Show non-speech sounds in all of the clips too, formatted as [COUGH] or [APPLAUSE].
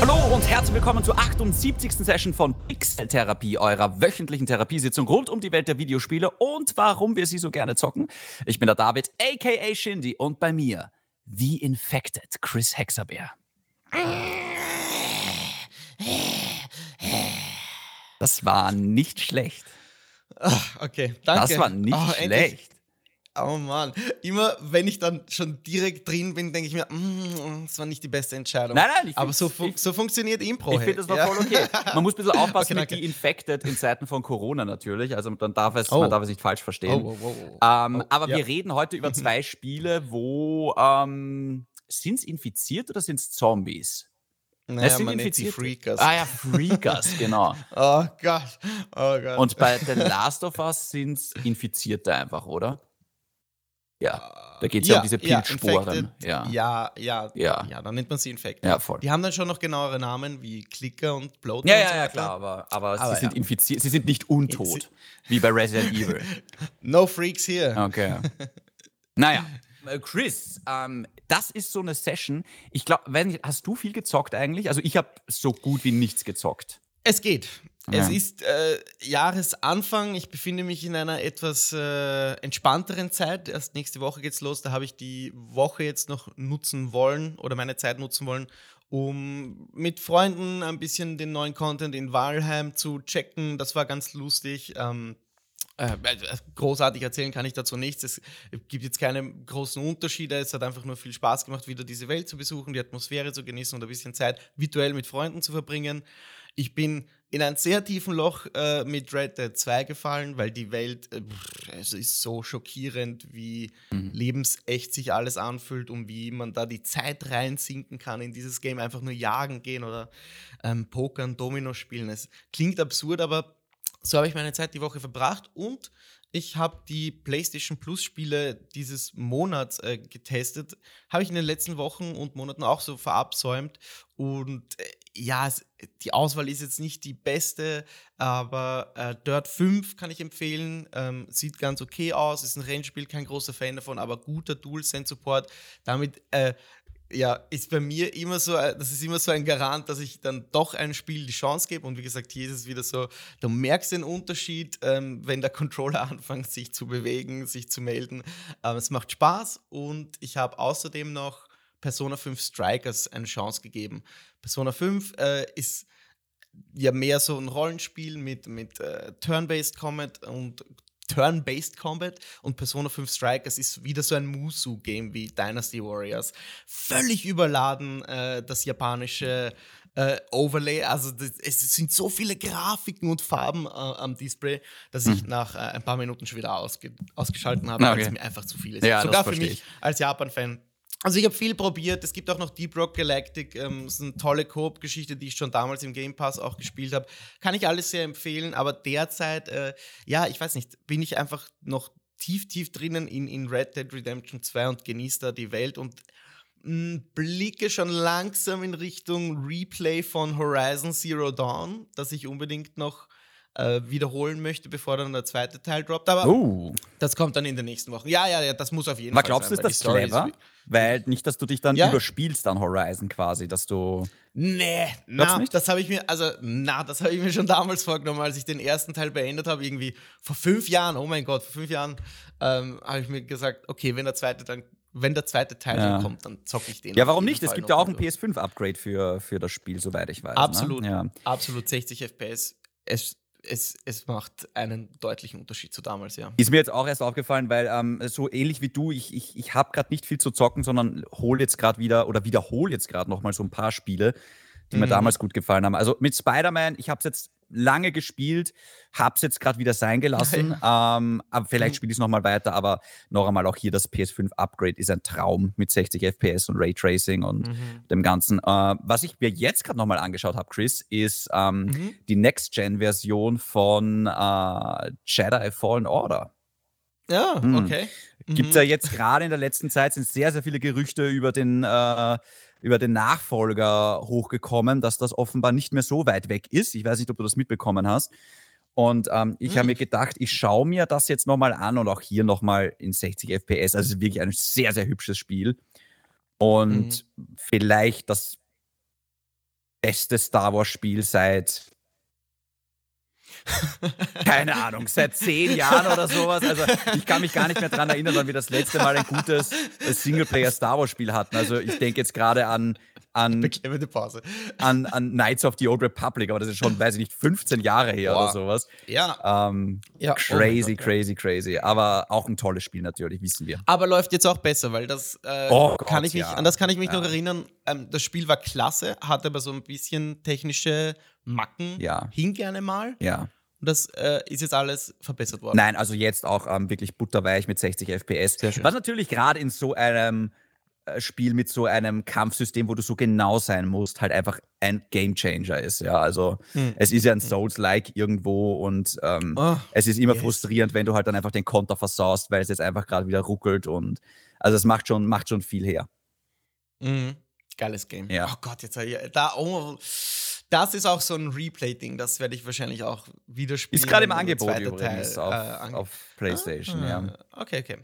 Hallo und herzlich willkommen zur 78. Session von Pixel Therapie, eurer wöchentlichen Therapiesitzung rund um die Welt der Videospiele und warum wir sie so gerne zocken. Ich bin der David, aka Shindy, und bei mir The Infected Chris Hexabeer. Das war nicht schlecht. Ach, okay, danke. Das war nicht Oh, schlecht. Oh Mann. Immer wenn ich dann schon direkt drin bin, denke ich mir, mm, das war nicht die beste Entscheidung. Nein, nein, Aber so, ich- so funktioniert Impro. Ich hey. finde, das war Ja. voll okay. Man muss ein bisschen [LAUGHS] aufpassen Okay, mit die Infected in Zeiten von Corona natürlich. Also dann darf es, Oh. man darf es nicht falsch verstehen. Oh, oh, oh, oh. Ähm, Oh, aber ja. wir reden heute über [LAUGHS] zwei Spiele, wo ähm, sind es infiziert oder sind es Zombies? Naja, Es sind man nennt sie Infizierte. Freakers. Ah ja, Freakers, [LAUGHS] genau. Oh Gott. Oh Gott. Und bei The Last of Us sind es Infizierte einfach, oder? Ja, da geht es ja, um diese Pilzsporen. Ja. ja, ja, Ja. ja, dann nennt man sie Infected. ja, voll. Die haben dann schon noch genauere Namen wie Clicker und Bloater. Ja, ja, ja, klar, aber, aber, Aber sie sind ja. infiziert, sie sind nicht untot, wie bei Resident Evil. [LAUGHS] No Freaks hier. Okay. [LAUGHS] naja. Chris, ähm, das ist so eine Session. Ich glaube, hast du viel gezockt eigentlich? Also ich habe so gut wie nichts gezockt. Es geht. Es ist äh, Jahresanfang. Ich befinde mich in einer etwas äh, entspannteren Zeit. Erst nächste Woche geht's los. Da habe ich die Woche jetzt noch nutzen wollen oder meine Zeit nutzen wollen, um mit Freunden ein bisschen den neuen Content in Valheim zu checken. Das war ganz lustig. Ähm, äh, großartig erzählen kann ich dazu nichts. Es gibt jetzt keine großen Unterschiede. Es hat einfach nur viel Spaß gemacht, wieder diese Welt zu besuchen, die Atmosphäre zu genießen und ein bisschen Zeit virtuell mit Freunden zu verbringen. Ich bin in ein sehr tiefen Loch äh, mit Red Dead 2 gefallen, weil die Welt, äh, pff, es ist so schockierend, wie lebensecht sich alles anfühlt und wie man da die Zeit reinsinken kann in dieses Game, einfach nur jagen gehen oder ähm, Pokern, Domino spielen. Es klingt absurd, aber so habe ich meine Zeit die Woche verbracht und ich habe die PlayStation Plus Spiele dieses Monats äh, getestet. Habe ich in den letzten Wochen und Monaten auch so verabsäumt. Und äh, ja, es, die Auswahl ist jetzt nicht die beste, aber äh, Dirt 5 kann ich empfehlen. Ähm, sieht ganz okay aus, ist ein Rennspiel, kein großer Fan davon, aber guter DualSense-Support. Damit äh, ja, ist bei mir immer so, äh, das ist immer so ein Garant, dass ich dann doch einem Spiel die Chance gebe. Und wie gesagt, hier ist es wieder so, du merkst den Unterschied, ähm, wenn der Controller [LAUGHS] anfängt, sich zu bewegen, sich zu melden. Ähm, es macht Spaß und ich habe außerdem noch Persona 5 Strikers eine Chance gegeben. Persona 5 äh, ist ja mehr so ein Rollenspiel mit, mit äh, Turn-Based Combat und Turn-Based Combat und Persona 5 Strikers ist wieder so ein Musu-Game wie Dynasty Warriors. Völlig überladen, äh, das japanische äh, Overlay. Also das, es sind so viele Grafiken und Farben äh, am Display, dass ich nach äh, ein paar Minuten schon wieder ausge ausgeschalten habe, weil Okay. es mir einfach zu viel ist. Ja, Sogar für mich ich. als Japan-Fan. Also ich habe viel probiert. Es gibt auch noch Deep Rock Galactic. Ähm, das ist eine tolle Koop-Geschichte, die ich schon damals im Game Pass auch gespielt habe. Kann ich alles sehr empfehlen. Aber derzeit, äh, ja, ich weiß nicht, bin ich einfach noch tief, tief drinnen in, in Red Dead Redemption 2 und genieße da die Welt und mh, blicke schon langsam in Richtung Replay von Horizon Zero Dawn, das ich unbedingt noch äh, wiederholen möchte, bevor dann der zweite Teil droppt. Aber Oh. das kommt dann in den nächsten Wochen. Ja, ja, ja, das muss auf jeden Aber Fall glaubst du, sein. ist weil die das clever? Weil nicht, dass du dich dann Ja. überspielst an Horizon quasi, dass du. Nee, Glaubst na, du nicht? das habe ich mir, also, na, das habe ich mir schon damals vorgenommen, als ich den ersten Teil beendet habe, irgendwie vor fünf Jahren, oh mein Gott, vor fünf Jahren, ähm, habe ich mir gesagt, okay, wenn der zweite dann, wenn der zweite Teil Ja. dann kommt, dann zocke ich den. Ja, warum nicht? Es Fall gibt noch ja auch ein durch. PS5-Upgrade für, für das Spiel, soweit ich weiß. Absolut, Ne? Ja. absolut 60 FPS. Es, es, es macht einen deutlichen Unterschied zu damals, ja. Ist mir jetzt auch erst aufgefallen, weil ähm, so ähnlich wie du, ich, ich, ich habe gerade nicht viel zu zocken, sondern hole jetzt gerade wieder oder wiederhole jetzt gerade nochmal so ein paar Spiele, die mir Mhm. damals gut gefallen haben. Also mit Spider-Man, ich habe es jetzt lange gespielt, habe es jetzt gerade wieder sein gelassen. [LAUGHS] ähm, aber vielleicht Mhm. spiele ich es nochmal weiter, aber noch einmal auch hier das PS5-Upgrade ist ein Traum mit 60 FPS und Raytracing und Mhm. dem Ganzen. Äh, was ich mir jetzt gerade nochmal angeschaut habe, Chris, ist ähm, Mhm. die Next-Gen-Version von äh, Jedi Fallen Order. Ja, Mhm. okay. Gibt es ja jetzt gerade in der letzten Zeit sind sehr, sehr viele Gerüchte über den, äh, über den Nachfolger hochgekommen, dass das offenbar nicht mehr so weit weg ist. Ich weiß nicht, ob du das mitbekommen hast. Und ähm, ich Hm. habe mir gedacht, ich schaue mir das jetzt nochmal an und auch hier nochmal in 60 FPS. Also es ist wirklich ein sehr, sehr hübsches Spiel. Und vielleicht das beste Star Wars-Spiel seit keine Ahnung, seit zehn Jahren oder sowas. Also ich kann mich gar nicht mehr daran erinnern, wann wir das letzte Mal ein gutes Singleplayer-Star Wars-Spiel hatten. Also ich denke jetzt gerade an, an, an, an Knights of the Old Republic, aber das ist schon, weiß ich nicht, 15 Jahre her Boah. oder sowas. Ja. Ähm, Ja, oh crazy, ja. crazy, crazy. Aber auch ein tolles Spiel natürlich, wissen wir. Aber läuft jetzt auch besser, weil das äh, Oh kann Gott, ich mich, ja. an das kann ich mich noch Ja. erinnern. Ähm, das Spiel war klasse, hat aber so ein bisschen technische Macken Ja. hin gerne mal. Ja. Und das äh, ist jetzt alles verbessert worden. Nein, also jetzt auch ähm, wirklich butterweich mit 60 FPS. Was natürlich gerade in so einem Spiel mit so einem Kampfsystem, wo du so genau sein musst, halt einfach ein Gamechanger ist. Ja, also Hm. es ist ja ein Souls-like irgendwo und ähm, Oh, es ist immer yes. frustrierend, wenn du halt dann einfach den Konter versaust, weil es jetzt einfach gerade wieder ruckelt und also es macht schon, macht schon viel her. Mhm. Geiles Game. Ja. Oh Gott, jetzt ich, da, oh, das ist auch so ein Replay-Ding, das werde ich wahrscheinlich auch wieder spielen. Ist gerade im Angebot übrigens Teil, auf, äh, ange- auf PlayStation. ja. Ah, Okay, okay.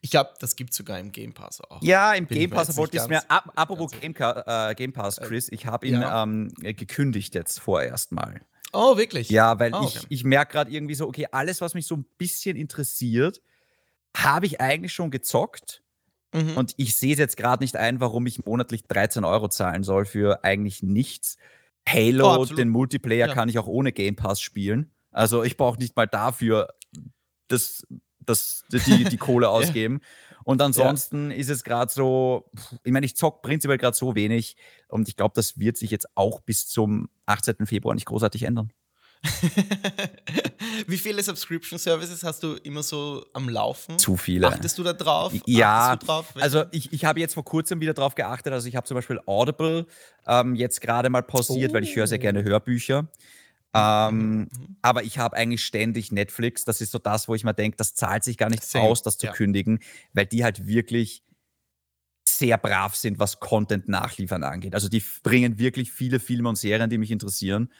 Ich glaube, das gibt es sogar im Game Pass auch. Ja, im Bin ich Game Pass wollte ich es mir. Ab, apropos Game, äh, Game Pass, Chris, ich habe ihn Ja. ähm, gekündigt jetzt vorerst mal. Oh, wirklich? Ja, weil ich, okay. ich merke gerade irgendwie so, okay, alles, was mich so ein bisschen interessiert, habe ich eigentlich schon gezockt. Mhm. Und ich sehe es jetzt gerade nicht ein, warum ich monatlich 13 Euro zahlen soll für eigentlich nichts. Halo, Oh, den Multiplayer Ja. kann ich auch ohne Game Pass spielen. Also ich brauche nicht mal dafür das, das, die, die Kohle [LAUGHS] ausgeben. Und ansonsten ist es gerade so, ich meine, ich zock prinzipiell gerade so wenig und ich glaube, das wird sich jetzt auch bis zum 18. Februar nicht großartig ändern. [LAUGHS] Wie viele Subscription Services hast du immer so am Laufen? Zu viele. Achtest du da drauf? Ja, drauf? Also ich, ich habe jetzt vor kurzem wieder drauf geachtet. Also ich habe zum Beispiel Audible ähm, jetzt gerade mal pausiert, weil ich höre sehr Oh. gerne Hörbücher. Ähm, Mhm. Aber ich habe eigentlich ständig Netflix. Das ist so das, wo ich mir denke, das zahlt sich gar nicht Same, aus, das zu ja. kündigen, weil die halt wirklich sehr brav sind, was Content nachliefern angeht. Also die bringen wirklich viele Filme und Serien, die mich interessieren.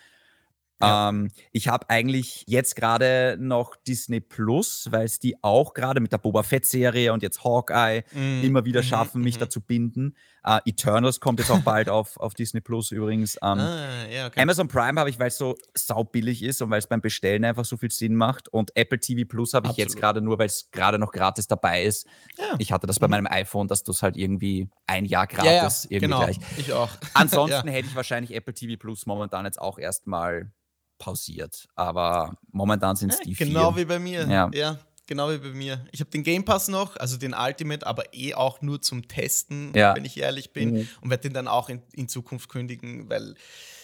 Ja. Ähm, ich habe eigentlich jetzt gerade noch Disney Plus, weil es die auch gerade mit der Boba Fett-Serie und jetzt Hawkeye Mhm, immer wieder mhm, schaffen, mich mhm. dazu binden. Äh, Eternals kommt jetzt auch bald auf, auf Disney Plus übrigens. Ähm, Ah, ja, okay. Amazon Prime habe ich, weil es so saubillig ist und weil es beim Bestellen einfach so viel Sinn macht. Und Apple TV Plus habe ich jetzt gerade nur, weil es gerade noch gratis dabei ist. Ja. Ich hatte das bei meinem iPhone, dass du es halt irgendwie ein Jahr ja, ja, gratis irgendwie genau. gleich. Ich auch. [LAUGHS] Ansonsten hätte ich wahrscheinlich Apple TV Plus momentan jetzt auch erstmal pausiert. Aber momentan sind es die genau vier. wie bei mir. Ja. Ja. Genau wie bei mir. Ich habe den Game Pass noch, also den Ultimate, aber eh auch nur zum Testen, Ja. wenn ich ehrlich bin. Mhm. Und werde den dann auch in, in Zukunft kündigen, weil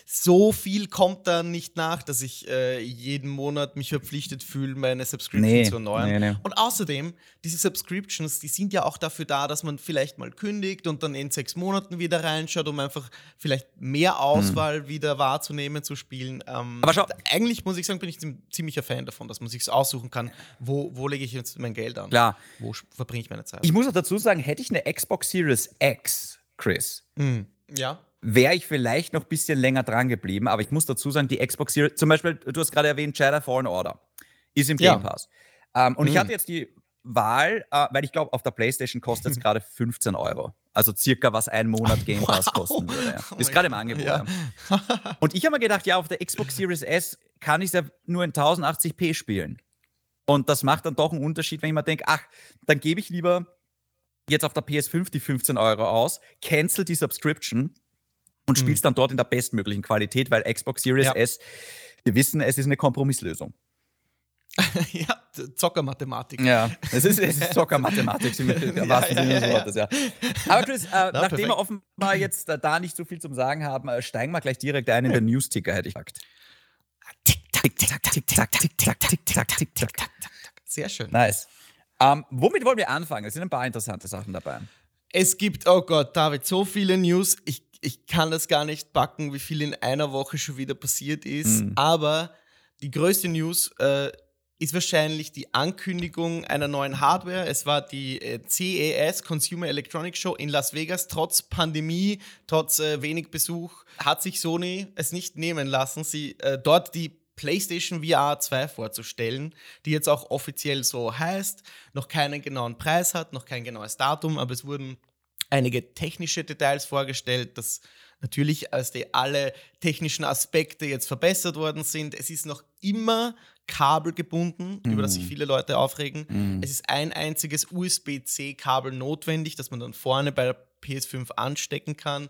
so viel kommt da nicht nach, dass ich äh, jeden Monat mich verpflichtet fühle, meine Subscription Nee, zu erneuern. nee, nee. Und außerdem, diese Subscriptions, die sind ja auch dafür da, dass man vielleicht mal kündigt und dann in sechs Monaten wieder reinschaut, um einfach vielleicht mehr Auswahl wieder wahrzunehmen, zu spielen. Ähm, Hm. Aber schau- eigentlich muss ich sagen, bin ich ein ziemlicher Fan davon, dass man sich aussuchen kann, wo, wo lege ich jetzt mein Geld an? Klar. Wo verbringe ich meine Zeit? Ich muss auch dazu sagen, hätte ich eine Xbox Series X, Chris, Hm. Ja. Wäre ich vielleicht noch ein bisschen länger dran geblieben, aber ich muss dazu sagen, die Xbox Series, zum Beispiel, du hast gerade erwähnt, Jedi Fallen Order, ist im Ja. Game Pass. Ähm, und ich Mhm. hatte jetzt die Wahl, äh, weil ich glaube, auf der PlayStation kostet es [LAUGHS] gerade 15 Euro. Also circa, was ein Monat Game Pass Wow. kosten würde. Ja. Oh Ist gerade im Angebot. ja. Ja. Und ich habe mir gedacht, ja, auf der Xbox Series S kann ich es ja nur in 1080p spielen. Und das macht dann doch einen Unterschied, wenn ich mir denke, ach, dann gebe ich lieber jetzt auf der PS5 die 15 Euro aus, cancel die Subscription und Mhm. spiel's dann dort in der bestmöglichen Qualität, weil Xbox Series Ja. S, wir wissen, es ist eine Kompromisslösung. [LAUGHS] ja, Zockermathematik. Ja, es ist, es ist [LAUGHS] Zockermathematik, im Ja, wahrsten ja, Sinne ja, des ja. Wortes, ja. Aber Chris, äh, nachdem perfekt. wir offenbar jetzt äh, da nicht so viel zum Sagen haben, äh, steigen wir gleich direkt ein in den News-Ticker, hätte ich gesagt. Tick, tack, tick, tack, tick, tack, tick, tack, tick, tack, tack. Sehr schön. Nice. Ähm, womit wollen wir anfangen? Es sind ein paar interessante Sachen dabei. Es gibt, oh Gott, David, so viele News. Ich, ich kann das gar nicht backen, wie viel in einer Woche schon wieder passiert ist. Mhm. Aber die größte News äh, ist wahrscheinlich die Ankündigung einer neuen Hardware. Es war die äh, CES, Consumer Electronics Show in Las Vegas. Trotz Pandemie, trotz äh, wenig Besuch, hat sich Sony es nicht nehmen lassen, sie äh, dort die PlayStation VR 2 vorzustellen, die jetzt auch offiziell so heißt, noch keinen genauen Preis hat, noch kein genaues Datum, aber es wurden einige technische Details vorgestellt, dass natürlich als die alle technischen Aspekte jetzt verbessert worden sind. Es ist noch immer kabelgebunden, mm. über das sich mhm. viele Leute aufregen. Mm. Es ist ein einziges USB-C-Kabel notwendig, das man dann vorne bei der PS5 anstecken kann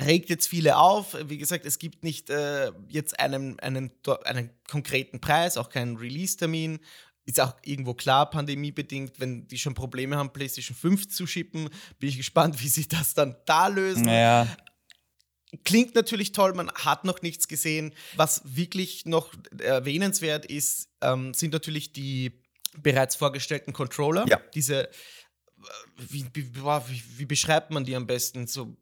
regt jetzt viele auf. Wie gesagt, es gibt nicht äh, jetzt einen, einen, einen konkreten Preis, auch keinen Release-Termin. Ist auch irgendwo klar, pandemiebedingt, wenn die schon Probleme haben, PlayStation 5 zu schippen, bin ich gespannt, wie sich das dann da lösen. Ja. Klingt natürlich toll, man hat noch nichts gesehen. Was wirklich noch erwähnenswert ist, ähm, sind natürlich die bereits vorgestellten Controller. Ja. Diese, äh, wie, wie, wie, beschreibt man die am besten? So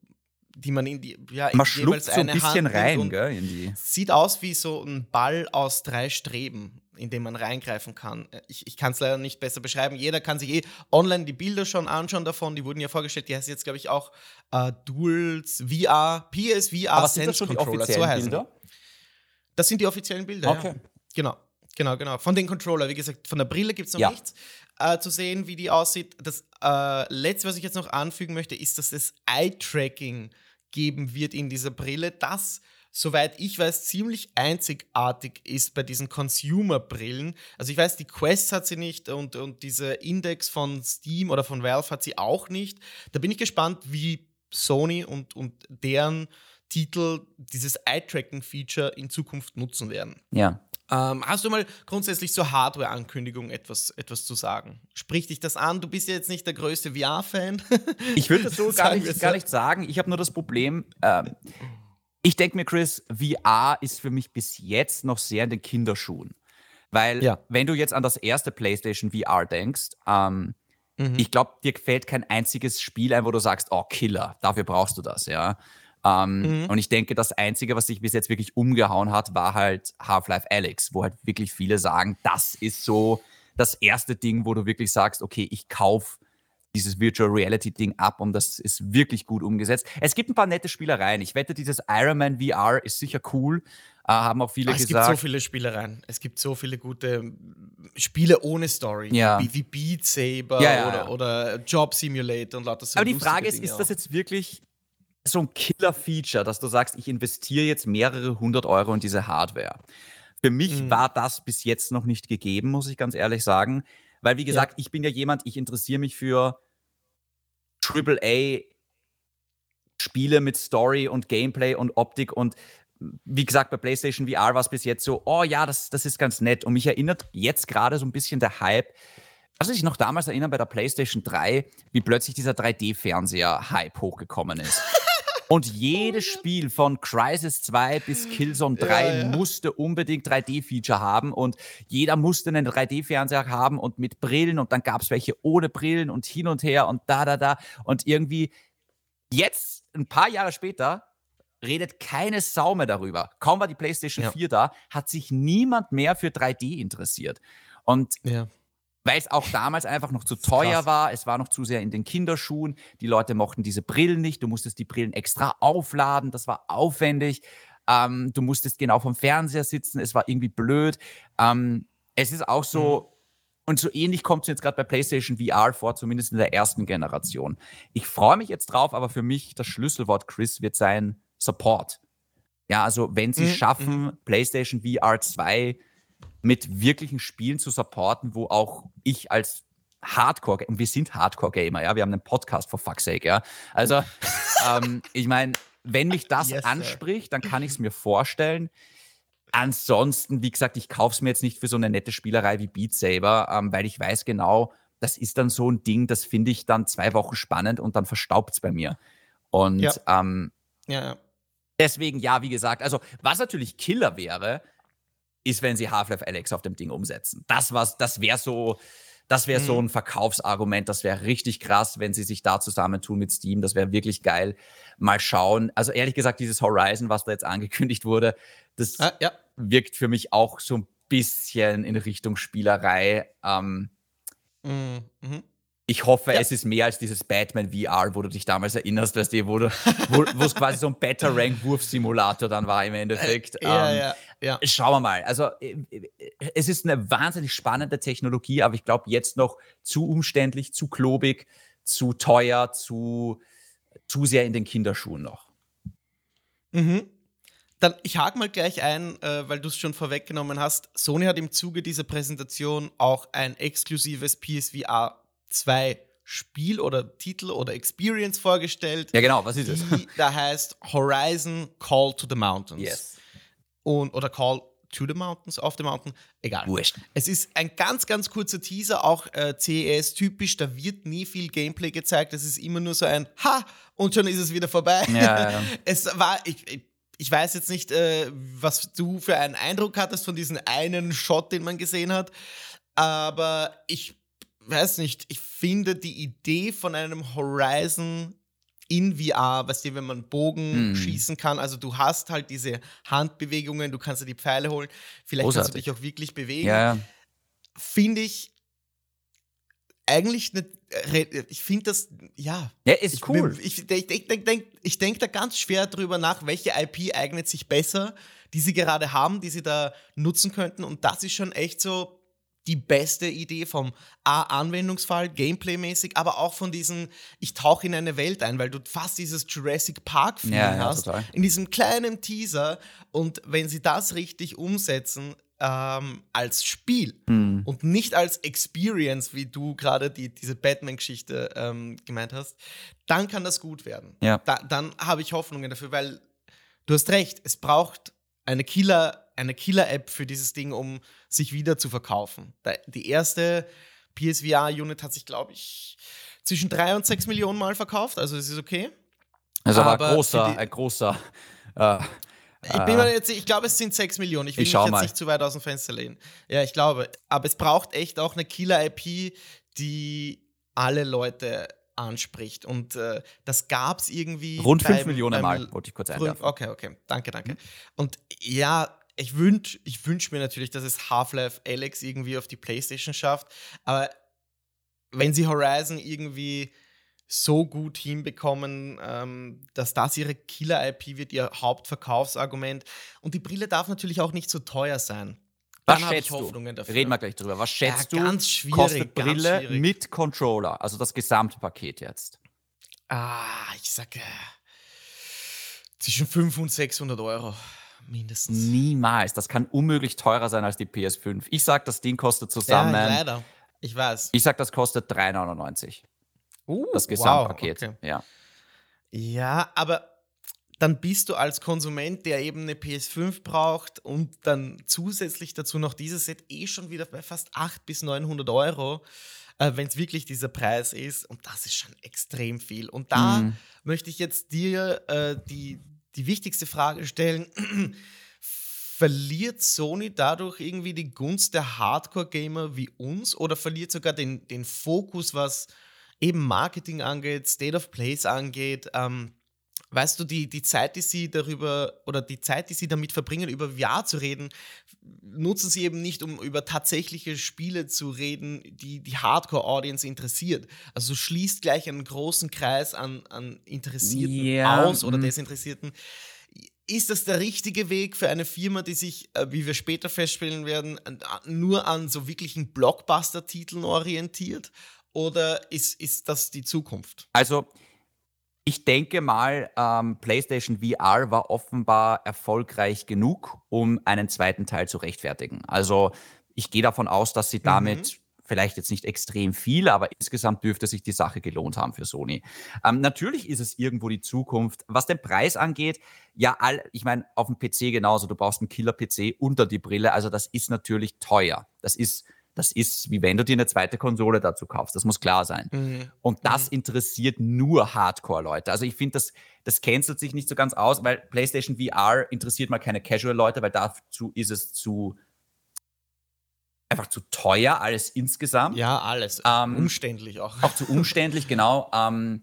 die man in die ja man schluckt so ein bisschen rein, gell, in die. Sieht aus wie so ein Ball aus drei Streben, in den man reingreifen kann. Ich, ich kann es leider nicht besser beschreiben. Jeder kann sich eh online die Bilder schon anschauen davon. Die wurden ja vorgestellt. Die heißt jetzt, glaube ich, auch äh, Duals VR, PSVR Aber Sense sind das Controller. so heißen. Bilder? Das sind die offiziellen Bilder. Okay. Ja. Genau. Genau, genau. Von den Controller, wie gesagt, von der Brille gibt es noch ja. nichts äh, zu sehen, wie die aussieht. Das äh, letzte, was ich jetzt noch anfügen möchte, ist, dass das Eye-Tracking geben wird in dieser Brille, das, soweit ich weiß, ziemlich einzigartig ist bei diesen Consumer-Brillen. Also ich weiß, die Quest hat sie nicht und, und diese Index von Steam oder von Valve hat sie auch nicht. Da bin ich gespannt, wie Sony und, und deren Titel dieses Eye-Tracking-Feature in Zukunft nutzen werden. Ja. Ähm, hast du mal grundsätzlich zur Hardware-Ankündigung etwas, etwas zu sagen? Sprich dich das an? Du bist ja jetzt nicht der größte VR-Fan. ich würde das [LAUGHS] so gar nicht, gar nicht sagen. Ich habe nur das Problem, ähm, ich denke mir, Chris, VR ist für mich bis jetzt noch sehr in den Kinderschuhen. Weil, ja. wenn du jetzt an das erste PlayStation VR denkst, ähm, mhm. ich glaube, dir fällt kein einziges Spiel ein, wo du sagst, oh, Killer, dafür brauchst du das, ja. Ähm, mhm. Und ich denke, das Einzige, was sich bis jetzt wirklich umgehauen hat, war halt Half-Life Alex, wo halt wirklich viele sagen, das ist so das erste Ding, wo du wirklich sagst, okay, ich kaufe dieses Virtual Reality Ding ab und das ist wirklich gut umgesetzt. Es gibt ein paar nette Spielereien. Ich wette, dieses Iron Man VR ist sicher cool. Äh, haben auch viele Ach, es gesagt. Es gibt so viele Spielereien. Es gibt so viele gute Spiele ohne Story. Ja. Wie, wie Beat Saber ja, ja, oder, oder, Job Simulator und lauter so Aber die Frage ist, Dinge ist das jetzt wirklich so ein Killer-Feature, dass du sagst, ich investiere jetzt mehrere hundert Euro in diese Hardware. Für mich mhm. war das bis jetzt noch nicht gegeben, muss ich ganz ehrlich sagen. Weil, wie gesagt, ich bin ja jemand, ich interessiere mich für AAA Spiele mit Story und Gameplay und Optik und wie gesagt, bei PlayStation VR war es bis jetzt so, oh ja, das, das ist ganz nett. Und mich erinnert jetzt gerade so ein bisschen der Hype. Also ich noch damals erinnern bei der PlayStation 3, wie plötzlich dieser 3D-Fernseher-Hype hochgekommen ist. Und jedes Spiel von Crisis 2 bis Killzone 3 ja, ja. musste unbedingt 3D-Feature haben und jeder musste einen 3D-Fernseher haben und mit Brillen und dann gab es welche ohne Brillen und hin und her und da, da, da. Und irgendwie jetzt, ein paar Jahre später, redet keine Sau mehr darüber. Kaum war die PlayStation ja. 4 da, hat sich niemand mehr für 3D interessiert. Und ja weil es auch damals einfach noch zu teuer Krass. war. Es war noch zu sehr in den Kinderschuhen. Die Leute mochten diese Brillen nicht. Du musstest die Brillen extra aufladen. Das war aufwendig. Ähm, du musstest genau vom Fernseher sitzen. Es war irgendwie blöd. Ähm, es ist auch so, mhm. und so ähnlich kommt es jetzt gerade bei PlayStation VR vor, zumindest in der ersten Generation. Ich freue mich jetzt drauf, aber für mich das Schlüsselwort, Chris, wird sein Support. Ja, also wenn sie mhm. schaffen, mhm. PlayStation VR 2 mit wirklichen Spielen zu supporten, wo auch ich als Hardcore, und wir sind Hardcore-Gamer, ja, wir haben einen Podcast for fuck's sake, ja. Also, [LAUGHS] ähm, ich meine, wenn mich das yes, anspricht, dann kann ich es mir vorstellen. Ansonsten, wie gesagt, ich kaufe es mir jetzt nicht für so eine nette Spielerei wie Beat Saber, ähm, weil ich weiß genau, das ist dann so ein Ding, das finde ich dann zwei Wochen spannend und dann verstaubt es bei mir. Und ja. Ähm, ja, ja. deswegen, ja, wie gesagt, also was natürlich Killer wäre, ist, wenn sie Half-Life Alex auf dem Ding umsetzen. Das, das wäre so, das wäre mhm. so ein Verkaufsargument, das wäre richtig krass, wenn sie sich da zusammentun mit Steam. Das wäre wirklich geil. Mal schauen. Also ehrlich gesagt, dieses Horizon, was da jetzt angekündigt wurde, das ah, ja. wirkt für mich auch so ein bisschen in Richtung Spielerei. Ähm, mhm. Ich hoffe, ja. es ist mehr als dieses Batman VR, wo du dich damals erinnerst, weißt du, wo, es quasi so ein Better Rank Wurfsimulator dann war im Endeffekt. Äh, ja, ähm, ja, ja. Schauen wir mal. Also, äh, es ist eine wahnsinnig spannende Technologie, aber ich glaube, jetzt noch zu umständlich, zu klobig, zu teuer, zu, zu sehr in den Kinderschuhen noch. Mhm. Dann, ich hake mal gleich ein, äh, weil du es schon vorweggenommen hast. Sony hat im Zuge dieser Präsentation auch ein exklusives PSVR 2 Spiel oder Titel oder Experience vorgestellt. Ja, genau, was ist es? Da heißt Horizon Call to the Mountains. Yes. Und, oder Call to the Mountains, off the Mountain, egal. Wurscht. Es ist ein ganz, ganz kurzer Teaser, auch äh, CES-typisch, da wird nie viel Gameplay gezeigt, es ist immer nur so ein Ha! Und schon ist es wieder vorbei. Ja, ja. [LAUGHS] es war, ich, ich weiß jetzt nicht, äh, was du für einen Eindruck hattest von diesem einen Shot, den man gesehen hat, aber ich weiß nicht, ich finde die Idee von einem Horizon in VR, weißt du, wenn man Bogen mm. schießen kann, also du hast halt diese Handbewegungen, du kannst dir die Pfeile holen, vielleicht Großartig. kannst du dich auch wirklich bewegen. Ja. Finde ich eigentlich eine, ich finde das, ja. Ja, ist cool. Ich, ich, ich denke denk, ich denk da ganz schwer drüber nach, welche IP eignet sich besser, die sie gerade haben, die sie da nutzen könnten. Und das ist schon echt so die beste Idee vom A-Anwendungsfall, Gameplay-mäßig, aber auch von diesem, ich tauche in eine Welt ein, weil du fast dieses Jurassic Park-Feeling ja, hast, ja, in diesem kleinen Teaser. Und wenn sie das richtig umsetzen, ähm, als Spiel hm. und nicht als Experience, wie du gerade die, diese Batman-Geschichte ähm, gemeint hast, dann kann das gut werden. Ja. Da, dann habe ich Hoffnungen dafür, weil du hast recht, es braucht eine Killer- eine Killer-App für dieses Ding, um sich wieder zu verkaufen. Die erste PSVR-Unit hat sich, glaube ich, zwischen drei und sechs Millionen Mal verkauft, also es ist okay. Also aber ein großer, ein großer. Äh, ich bin mir jetzt, ich glaube, es sind sechs Millionen. Ich will ich mich jetzt mal. nicht zu weit aus dem Fenster lehnen. Ja, ich glaube. Aber es braucht echt auch eine Killer-IP, die alle Leute anspricht. Und äh, das gab es irgendwie. Rund fünf Millionen Mal, wollte ich kurz einwerfen. Okay, okay. Danke, danke. Mhm. Und ja, ich wünsche ich wünsch mir natürlich, dass es Half-Life Alex irgendwie auf die PlayStation schafft. Aber wenn sie Horizon irgendwie so gut hinbekommen, ähm, dass das ihre Killer-IP wird, ihr Hauptverkaufsargument. Und die Brille darf natürlich auch nicht so teuer sein. Was Dann schätzt du? Dafür. Reden wir gleich drüber. Was schätzt ja, ganz du? Schwierig, kostet Brille schwierig. mit Controller, also das Gesamtpaket jetzt? Ah, ich sage zwischen 500 und 600 Euro. Mindestens. Niemals. Das kann unmöglich teurer sein als die PS5. Ich sag, das Ding kostet zusammen. Ja, leider. Ich weiß. Ich sag, das kostet 3,99. Uh, das Gesamtpaket. Wow, okay. Ja. Ja, aber dann bist du als Konsument, der eben eine PS5 braucht und dann zusätzlich dazu noch dieses Set eh schon wieder bei fast 800 bis 900 Euro, äh, wenn es wirklich dieser Preis ist. Und das ist schon extrem viel. Und da mhm. möchte ich jetzt dir äh, die, die wichtigste Frage stellen. [CLEARS THROAT] verliert Sony dadurch irgendwie die Gunst der Hardcore-Gamer wie uns oder verliert sogar den, den Fokus, was eben Marketing angeht, State of Plays angeht? Ähm, weißt du, die, die Zeit, die sie darüber oder die Zeit, die sie damit verbringen, über VR zu reden, nutzen sie eben nicht, um über tatsächliche Spiele zu reden, die die Hardcore-Audience interessiert. Also schließt gleich einen großen Kreis an, an Interessierten yeah. aus oder mhm. Desinteressierten. Ist das der richtige Weg für eine Firma, die sich, äh, wie wir später feststellen werden, nur an so wirklichen Blockbuster-Titeln orientiert? Oder ist, ist das die Zukunft? Also, ich denke mal, ähm, PlayStation VR war offenbar erfolgreich genug, um einen zweiten Teil zu rechtfertigen. Also ich gehe davon aus, dass sie damit mhm. vielleicht jetzt nicht extrem viel, aber insgesamt dürfte sich die Sache gelohnt haben für Sony. Ähm, natürlich ist es irgendwo die Zukunft. Was den Preis angeht, ja, all, ich meine, auf dem PC genauso. Du brauchst einen Killer-PC unter die Brille. Also das ist natürlich teuer. Das ist das ist, wie wenn du dir eine zweite Konsole dazu kaufst. Das muss klar sein. Mhm. Und das mhm. interessiert nur Hardcore-Leute. Also ich finde, das, das cancelt sich nicht so ganz aus, weil PlayStation VR interessiert mal keine Casual-Leute, weil dazu ist es zu einfach zu teuer, alles insgesamt. Ja, alles. Ähm, umständlich auch. Auch zu umständlich, genau. Ähm,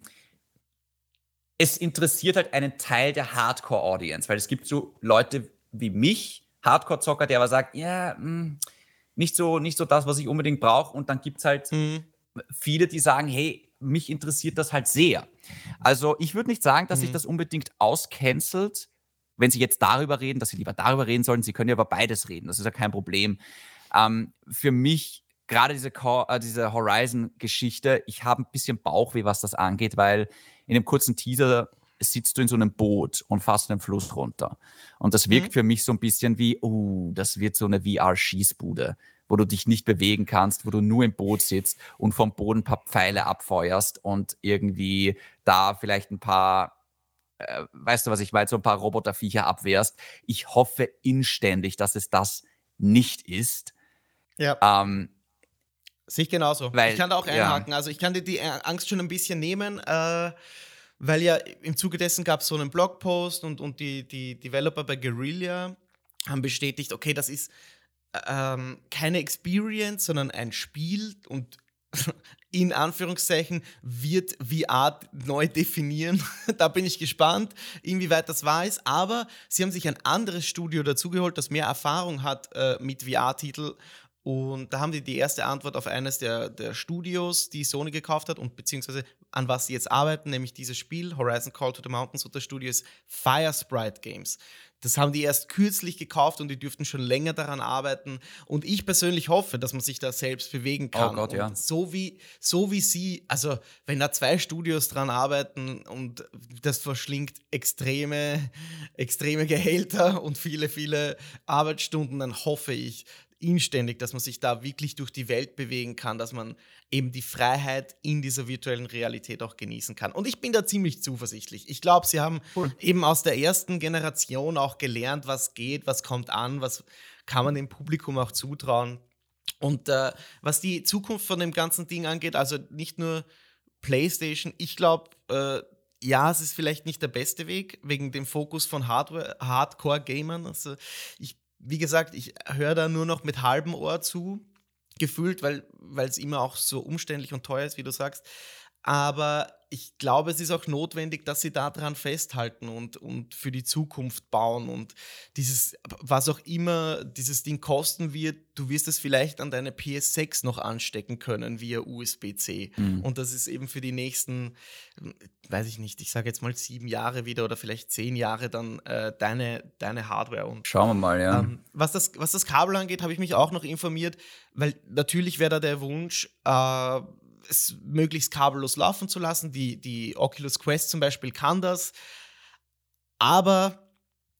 es interessiert halt einen Teil der Hardcore-Audience, weil es gibt so Leute wie mich, Hardcore-Zocker, der aber sagt, ja, mh, hm, nicht so, nicht so das, was ich unbedingt brauche. Und dann gibt es halt mhm. viele, die sagen, hey, mich interessiert das halt sehr. Also ich würde nicht sagen, dass mhm. sich das unbedingt auscancelt, wenn Sie jetzt darüber reden, dass Sie lieber darüber reden sollen. Sie können ja über beides reden, das ist ja kein Problem. Ähm, für mich gerade diese, äh, diese Horizon-Geschichte, ich habe ein bisschen Bauchweh, was das angeht, weil in dem kurzen Teaser sitzt du in so einem Boot und fährst den Fluss runter. Und das wirkt mhm. für mich so ein bisschen wie, oh, das wird so eine VR-Schießbude, wo du dich nicht bewegen kannst, wo du nur im Boot sitzt und vom Boden ein paar Pfeile abfeuerst und irgendwie da vielleicht ein paar äh, weißt du, was ich meine, so ein paar Roboterviecher abwehrst. Ich hoffe inständig, dass es das nicht ist. Ja. Ähm, Sehe ich genauso. Weil, ich kann da auch einhaken. Ja. Also ich kann dir die Angst schon ein bisschen nehmen, äh, weil ja im Zuge dessen gab es so einen Blogpost und, und die, die Developer bei Guerrilla haben bestätigt, okay, das ist ähm, keine Experience, sondern ein Spiel und [LAUGHS] in Anführungszeichen wird VR neu definieren. [LAUGHS] da bin ich gespannt, inwieweit das wahr ist. Aber sie haben sich ein anderes Studio dazugeholt, das mehr Erfahrung hat äh, mit VR-Titel und da haben die die erste Antwort auf eines der, der Studios, die Sony gekauft hat und beziehungsweise an was sie jetzt arbeiten, nämlich dieses Spiel Horizon Call to the Mountains und das Studio ist Fire Sprite Games. Das haben die erst kürzlich gekauft und die dürften schon länger daran arbeiten. Und ich persönlich hoffe, dass man sich da selbst bewegen oh kann. Oh Gott, ja. So wie, so wie sie, also wenn da zwei Studios dran arbeiten und das verschlingt extreme, extreme Gehälter und viele, viele Arbeitsstunden, dann hoffe ich, inständig, dass man sich da wirklich durch die Welt bewegen kann, dass man eben die Freiheit in dieser virtuellen Realität auch genießen kann. Und ich bin da ziemlich zuversichtlich. Ich glaube, sie haben cool. eben aus der ersten Generation auch gelernt, was geht, was kommt an, was kann man dem Publikum auch zutrauen. Und äh, was die Zukunft von dem ganzen Ding angeht, also nicht nur PlayStation, ich glaube, äh, ja, es ist vielleicht nicht der beste Weg wegen dem Fokus von Hardware, Hardcore-Gamern. Also ich wie gesagt, ich höre da nur noch mit halbem Ohr zu, gefühlt, weil es immer auch so umständlich und teuer ist, wie du sagst. Aber ich glaube, es ist auch notwendig, dass sie daran festhalten und, und für die Zukunft bauen. Und dieses, was auch immer dieses Ding kosten wird, du wirst es vielleicht an deine PS6 noch anstecken können via USB-C. Mhm. Und das ist eben für die nächsten, weiß ich nicht, ich sage jetzt mal sieben Jahre wieder oder vielleicht zehn Jahre dann äh, deine, deine Hardware. Und, Schauen wir mal, ja. Ähm, was, das, was das Kabel angeht, habe ich mich auch noch informiert, weil natürlich wäre da der Wunsch, äh, es möglichst kabellos laufen zu lassen. Die, die Oculus Quest zum Beispiel kann das. Aber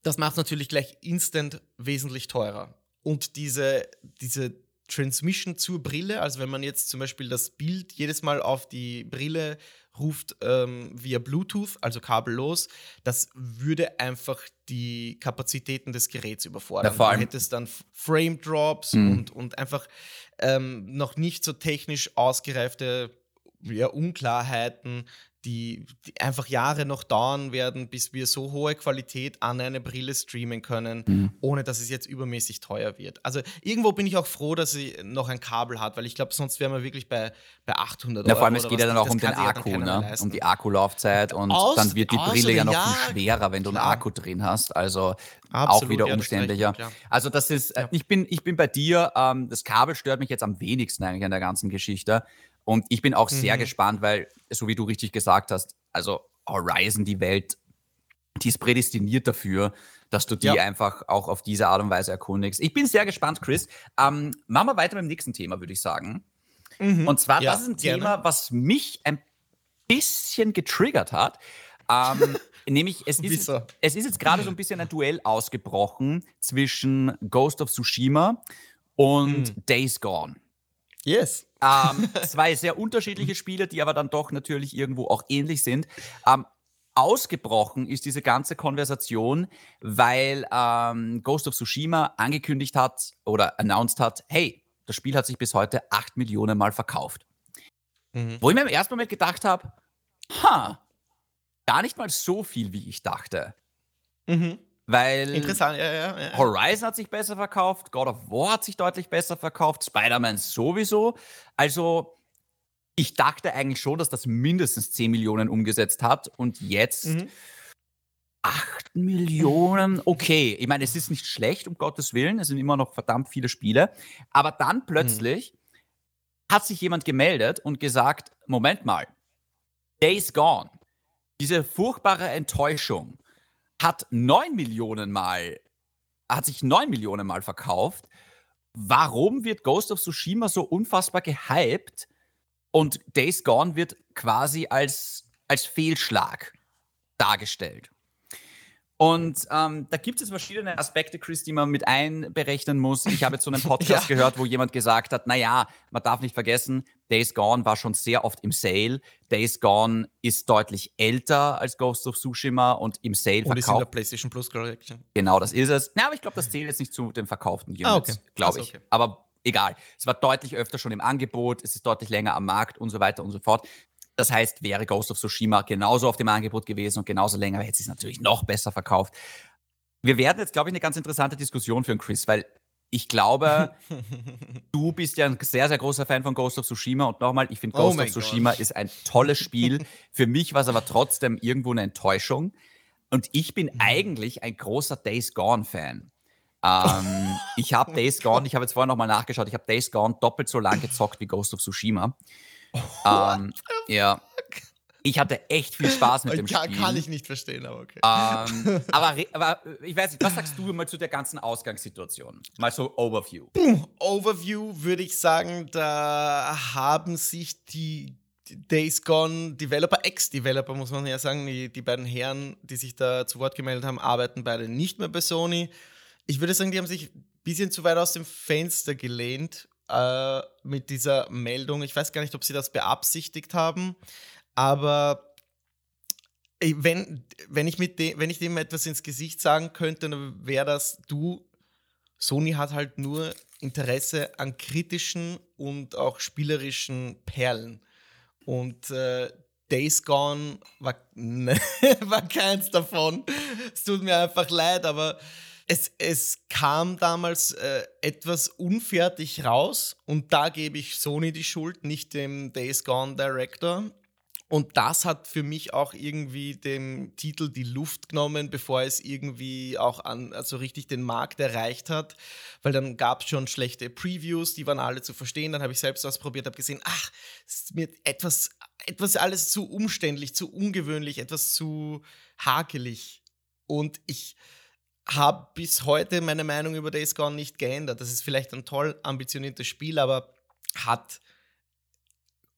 das macht natürlich gleich instant wesentlich teurer. Und diese, diese Transmission zur Brille, also wenn man jetzt zum Beispiel das Bild jedes Mal auf die Brille ruft ähm, via Bluetooth, also kabellos, das würde einfach die Kapazitäten des Geräts überfordern. Ja. Du hättest dann Frame Drops mhm. und, und einfach ähm, noch nicht so technisch ausgereifte ja, Unklarheiten, die, die, einfach Jahre noch dauern werden, bis wir so hohe Qualität an eine Brille streamen können, mhm. ohne dass es jetzt übermäßig teuer wird. Also irgendwo bin ich auch froh, dass sie noch ein Kabel hat, weil ich glaube, sonst wären wir wirklich bei, bei 800 ja, Vor allem, es geht ja dann auch um den Akku, ne? um die Akkulaufzeit und Aus, dann wird die Brille ja noch ja, viel schwerer, wenn du einen Akku drin hast. Also Absolut, auch wieder ja, umständlicher. Recht, also das ist, äh, ich, bin, ich bin bei dir, ähm, das Kabel stört mich jetzt am wenigsten eigentlich an der ganzen Geschichte. Und ich bin auch mhm. sehr gespannt, weil, so wie du richtig gesagt hast, also Horizon, die Welt, die ist prädestiniert dafür, dass du die ja. einfach auch auf diese Art und Weise erkundigst. Ich bin sehr gespannt, Chris. Ähm, machen wir weiter mit dem nächsten Thema, würde ich sagen. Mhm. Und zwar, ja, das ist ein gerne. Thema, was mich ein bisschen getriggert hat. Ähm, [LAUGHS] nämlich, es ist, es ist jetzt gerade so ein bisschen ein Duell ausgebrochen zwischen Ghost of Tsushima und mhm. Days Gone. Yes. Ähm, zwei sehr unterschiedliche Spiele, die aber dann doch natürlich irgendwo auch ähnlich sind. Ähm, ausgebrochen ist diese ganze Konversation, weil ähm, Ghost of Tsushima angekündigt hat oder announced hat, hey, das Spiel hat sich bis heute acht Millionen Mal verkauft. Mhm. Wo ich mir im ersten Moment gedacht habe, ha, gar nicht mal so viel, wie ich dachte. Mhm. Weil Interessant, ja, ja, ja. Horizon hat sich besser verkauft, God of War hat sich deutlich besser verkauft, Spider-Man sowieso. Also, ich dachte eigentlich schon, dass das mindestens 10 Millionen umgesetzt hat und jetzt mhm. 8 Millionen. Okay, ich meine, es ist nicht schlecht, um Gottes Willen, es sind immer noch verdammt viele Spiele, aber dann mhm. plötzlich mhm. hat sich jemand gemeldet und gesagt, Moment mal, Days Gone, diese furchtbare Enttäuschung, hat neun Millionen Mal, hat sich neun Millionen Mal verkauft. Warum wird Ghost of Tsushima so unfassbar gehypt und Days Gone wird quasi als, als Fehlschlag dargestellt? Und ähm, da gibt es verschiedene Aspekte, Chris, die man mit einberechnen muss. Ich habe jetzt so einen [LAUGHS] Podcast ja. gehört, wo jemand gesagt hat, naja, man darf nicht vergessen, Days Gone war schon sehr oft im Sale. Days Gone ist deutlich älter als Ghost of Tsushima und im Sale verkauft. Und ist in der PlayStation Plus Collection. Genau, das ist es. Na, aber ich glaube, das zählt jetzt nicht zu den verkauften Units, ah, okay. glaube ich. Okay. Aber egal. Es war deutlich öfter schon im Angebot, es ist deutlich länger am Markt und so weiter und so fort. Das heißt, wäre Ghost of Tsushima genauso auf dem Angebot gewesen und genauso länger, hätte es natürlich noch besser verkauft. Wir werden jetzt, glaube ich, eine ganz interessante Diskussion führen, Chris, weil ich glaube, [LAUGHS] du bist ja ein sehr, sehr großer Fan von Ghost of Tsushima und nochmal, ich finde oh Ghost oh of Tsushima Gott. ist ein tolles [LAUGHS] Spiel. Für mich war es aber trotzdem irgendwo eine Enttäuschung. Und ich bin mhm. eigentlich ein großer Days Gone-Fan. Ähm, [LAUGHS] ich habe Days Gone, ich habe jetzt vorher nochmal nachgeschaut, ich habe Days Gone doppelt so lang gezockt wie Ghost of Tsushima. [LAUGHS] Ähm, ja. Ich hatte echt viel Spaß mit dem kann, Spiel. Kann ich nicht verstehen, aber okay. Ähm, [LAUGHS] aber, aber, ich weiß nicht, was sagst du mal zu der ganzen Ausgangssituation? Mal so Overview. Overview würde ich sagen, da haben sich die Days Gone Developer, Ex-Developer, muss man ja sagen, die, die beiden Herren, die sich da zu Wort gemeldet haben, arbeiten beide nicht mehr bei Sony. Ich würde sagen, die haben sich ein bisschen zu weit aus dem Fenster gelehnt äh, mit dieser Meldung. Ich weiß gar nicht, ob sie das beabsichtigt haben, aber wenn, wenn, ich mit dem, wenn ich dem etwas ins Gesicht sagen könnte, dann wäre das, du, Sony hat halt nur Interesse an kritischen und auch spielerischen Perlen. Und äh, Days Gone war, [LAUGHS] war keins davon. Es tut mir einfach leid, aber es, es kam damals äh, etwas unfertig raus und da gebe ich Sony die Schuld, nicht dem Days Gone Director. Und das hat für mich auch irgendwie dem Titel die Luft genommen, bevor es irgendwie auch an, also richtig den Markt erreicht hat. Weil dann gab es schon schlechte Previews, die waren alle zu verstehen. Dann habe ich selbst ausprobiert, habe gesehen, ach, es ist mir etwas, etwas alles zu umständlich, zu ungewöhnlich, etwas zu hakelig. Und ich, habe bis heute meine Meinung über Days Gone nicht geändert. Das ist vielleicht ein toll ambitioniertes Spiel, aber hat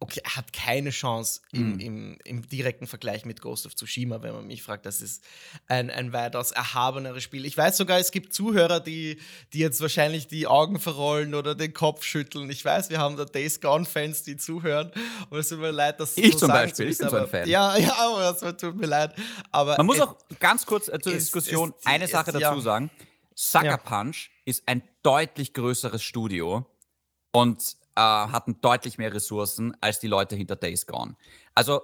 okay, hat keine Chance im, mm. im, im, direkten Vergleich mit Ghost of Tsushima, wenn man mich fragt. Das ist ein, ein weitaus erhabeneres Spiel. Ich weiß sogar, es gibt Zuhörer, die, die jetzt wahrscheinlich die Augen verrollen oder den Kopf schütteln. Ich weiß, wir haben da Days Gone-Fans, die zuhören. Und es tut mir leid, dass Ich so zum Beispiel, ich bin so ein Fan. Ja, ja, aber es tut mir leid. Aber man muss auch ganz kurz äh, zur es, Diskussion es, eine Sache dazu ja. sagen. Sucker ja. Punch ist ein deutlich größeres Studio und äh, hatten deutlich mehr Ressourcen als die Leute hinter Days Gone. Also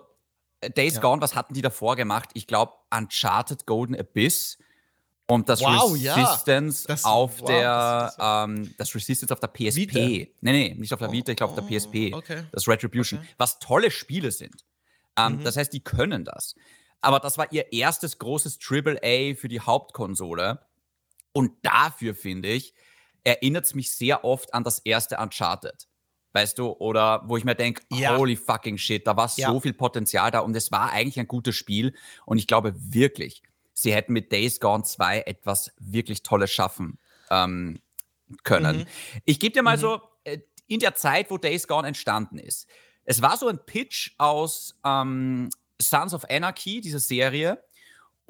äh, Days ja. Gone, was hatten die davor gemacht? Ich glaube Uncharted Golden Abyss und das wow, Resistance ja. das, auf wow, der das, ähm, das, Resistance auf der PSP. Vita. Nee, nee, nicht auf der Vita, ich glaube auf der PSP. Okay. Das Retribution, okay. was tolle Spiele sind. Ähm, mhm. Das heißt, die können das. Aber das war ihr erstes großes AAA für die Hauptkonsole. Und dafür, finde ich, erinnert es mich sehr oft an das erste Uncharted. Weißt du, oder wo ich mir denke, ja. holy fucking shit, da war ja. so viel Potenzial da und es war eigentlich ein gutes Spiel. Und ich glaube wirklich, sie hätten mit Days Gone 2 etwas wirklich Tolles schaffen ähm, können. Mhm. Ich gebe dir mal mhm. so, äh, in der Zeit, wo Days Gone entstanden ist, es war so ein Pitch aus ähm, Sons of Anarchy, diese Serie,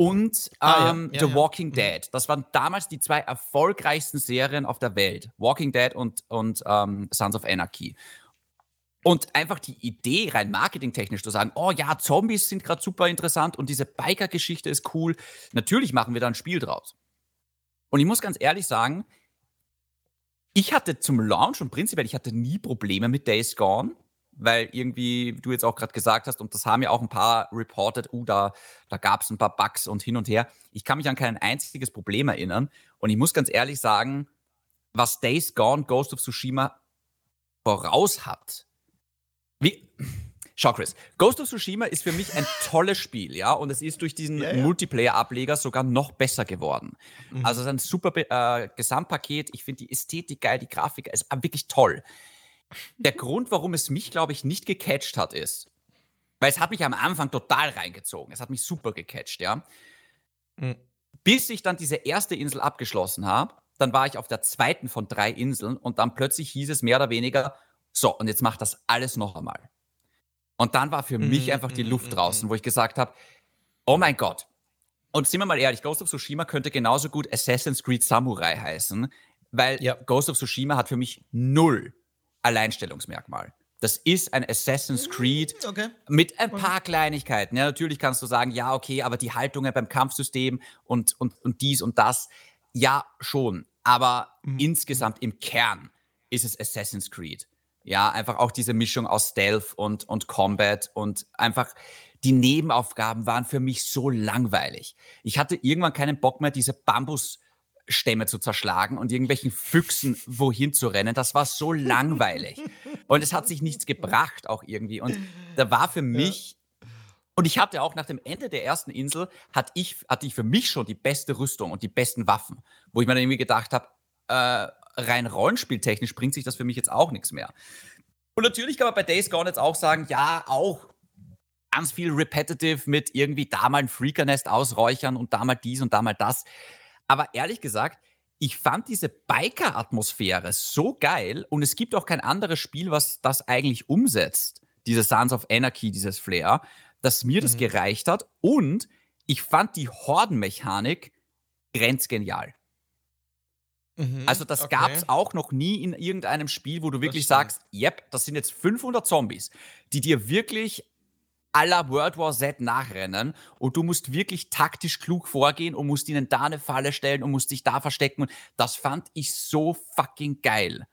und ah, ähm, ja. Ja, The Walking mhm. Dead. Das waren damals die zwei erfolgreichsten Serien auf der Welt. Walking Dead und, und ähm, Sons of Anarchy. Und einfach die Idee, rein marketingtechnisch zu sagen, oh ja, Zombies sind gerade super interessant und diese Biker-Geschichte ist cool. Natürlich machen wir da ein Spiel draus. Und ich muss ganz ehrlich sagen, ich hatte zum Launch und prinzipiell, ich hatte nie Probleme mit Days Gone weil irgendwie du jetzt auch gerade gesagt hast, und das haben ja auch ein paar reported, uh, da, da gab es ein paar Bugs und hin und her. Ich kann mich an kein einziges Problem erinnern. Und ich muss ganz ehrlich sagen, was Days Gone Ghost of Tsushima voraus hat. Wie. [CLEARS THROAT] Schau, Chris, Ghost of Tsushima ist für mich ein tolles Spiel, ja, und es ist durch diesen ja, ja. Multiplayer-Ableger sogar noch besser geworden. Mhm. Also es ist ein super äh, Gesamtpaket. Ich finde die Ästhetik geil, die Grafik ist wirklich toll. Der Grund, warum es mich, glaube ich, nicht gecatcht hat, ist, weil es hat mich am Anfang total reingezogen. Es hat mich super gecatcht, ja. Mhm. Bis ich dann diese erste Insel abgeschlossen habe, dann war ich auf der zweiten von drei Inseln und dann plötzlich hieß es mehr oder weniger, so, und jetzt mach das alles noch einmal. Und dann war für mhm, mich einfach die mhm, Luft mhm, draußen, wo ich gesagt habe, oh mein Gott. Und sind wir mal ehrlich, Ghost of Tsushima könnte genauso gut Assassin's Creed Samurai heißen, weil ja. Ghost of Tsushima hat für mich null Alleinstellungsmerkmal. Das ist ein Assassin's Creed okay. mit ein paar Kleinigkeiten. Ja, natürlich kannst du sagen, ja, okay, aber die Haltungen beim Kampfsystem und, und, und dies und das, ja, schon. Aber mhm. insgesamt im Kern ist es Assassin's Creed. Ja, einfach auch diese Mischung aus Stealth und, und Combat und einfach die Nebenaufgaben waren für mich so langweilig. Ich hatte irgendwann keinen Bock mehr, diese Bambusstämme zu zerschlagen und irgendwelchen Füchsen wohin zu rennen. Das war so [LAUGHS] langweilig. und es hat sich nichts gebracht auch irgendwie. Und da war für mich und ich hatte auch nach dem Ende der ersten Insel, hatte ich, hatte ich für mich schon die beste Rüstung und die besten Waffen, wo ich mir dann irgendwie gedacht habe, äh, rein rollenspieltechnisch bringt sich das für mich jetzt auch nichts mehr. Und natürlich kann man bei Days Gone jetzt auch sagen, ja, auch ganz viel repetitive mit irgendwie da mal ein Freakernest ausräuchern und da mal dies und da mal das. Aber ehrlich gesagt, ich fand diese Biker-Atmosphäre so geil und es gibt auch kein anderes Spiel, was das eigentlich umsetzt. Diese Sons of Anarchy, dieses Flair, dass mir mhm. das gereicht hat und ich fand die Hordenmechanik grenzgenial. Mhm, also das okay. gab es auch noch nie in irgendeinem Spiel, wo du wirklich sagst, yep, das sind jetzt 500 Zombies, die dir wirklich aller World War Z nachrennen und du musst wirklich taktisch klug vorgehen und musst ihnen da eine Falle stellen und musst dich da verstecken. Und das fand ich so fucking geil.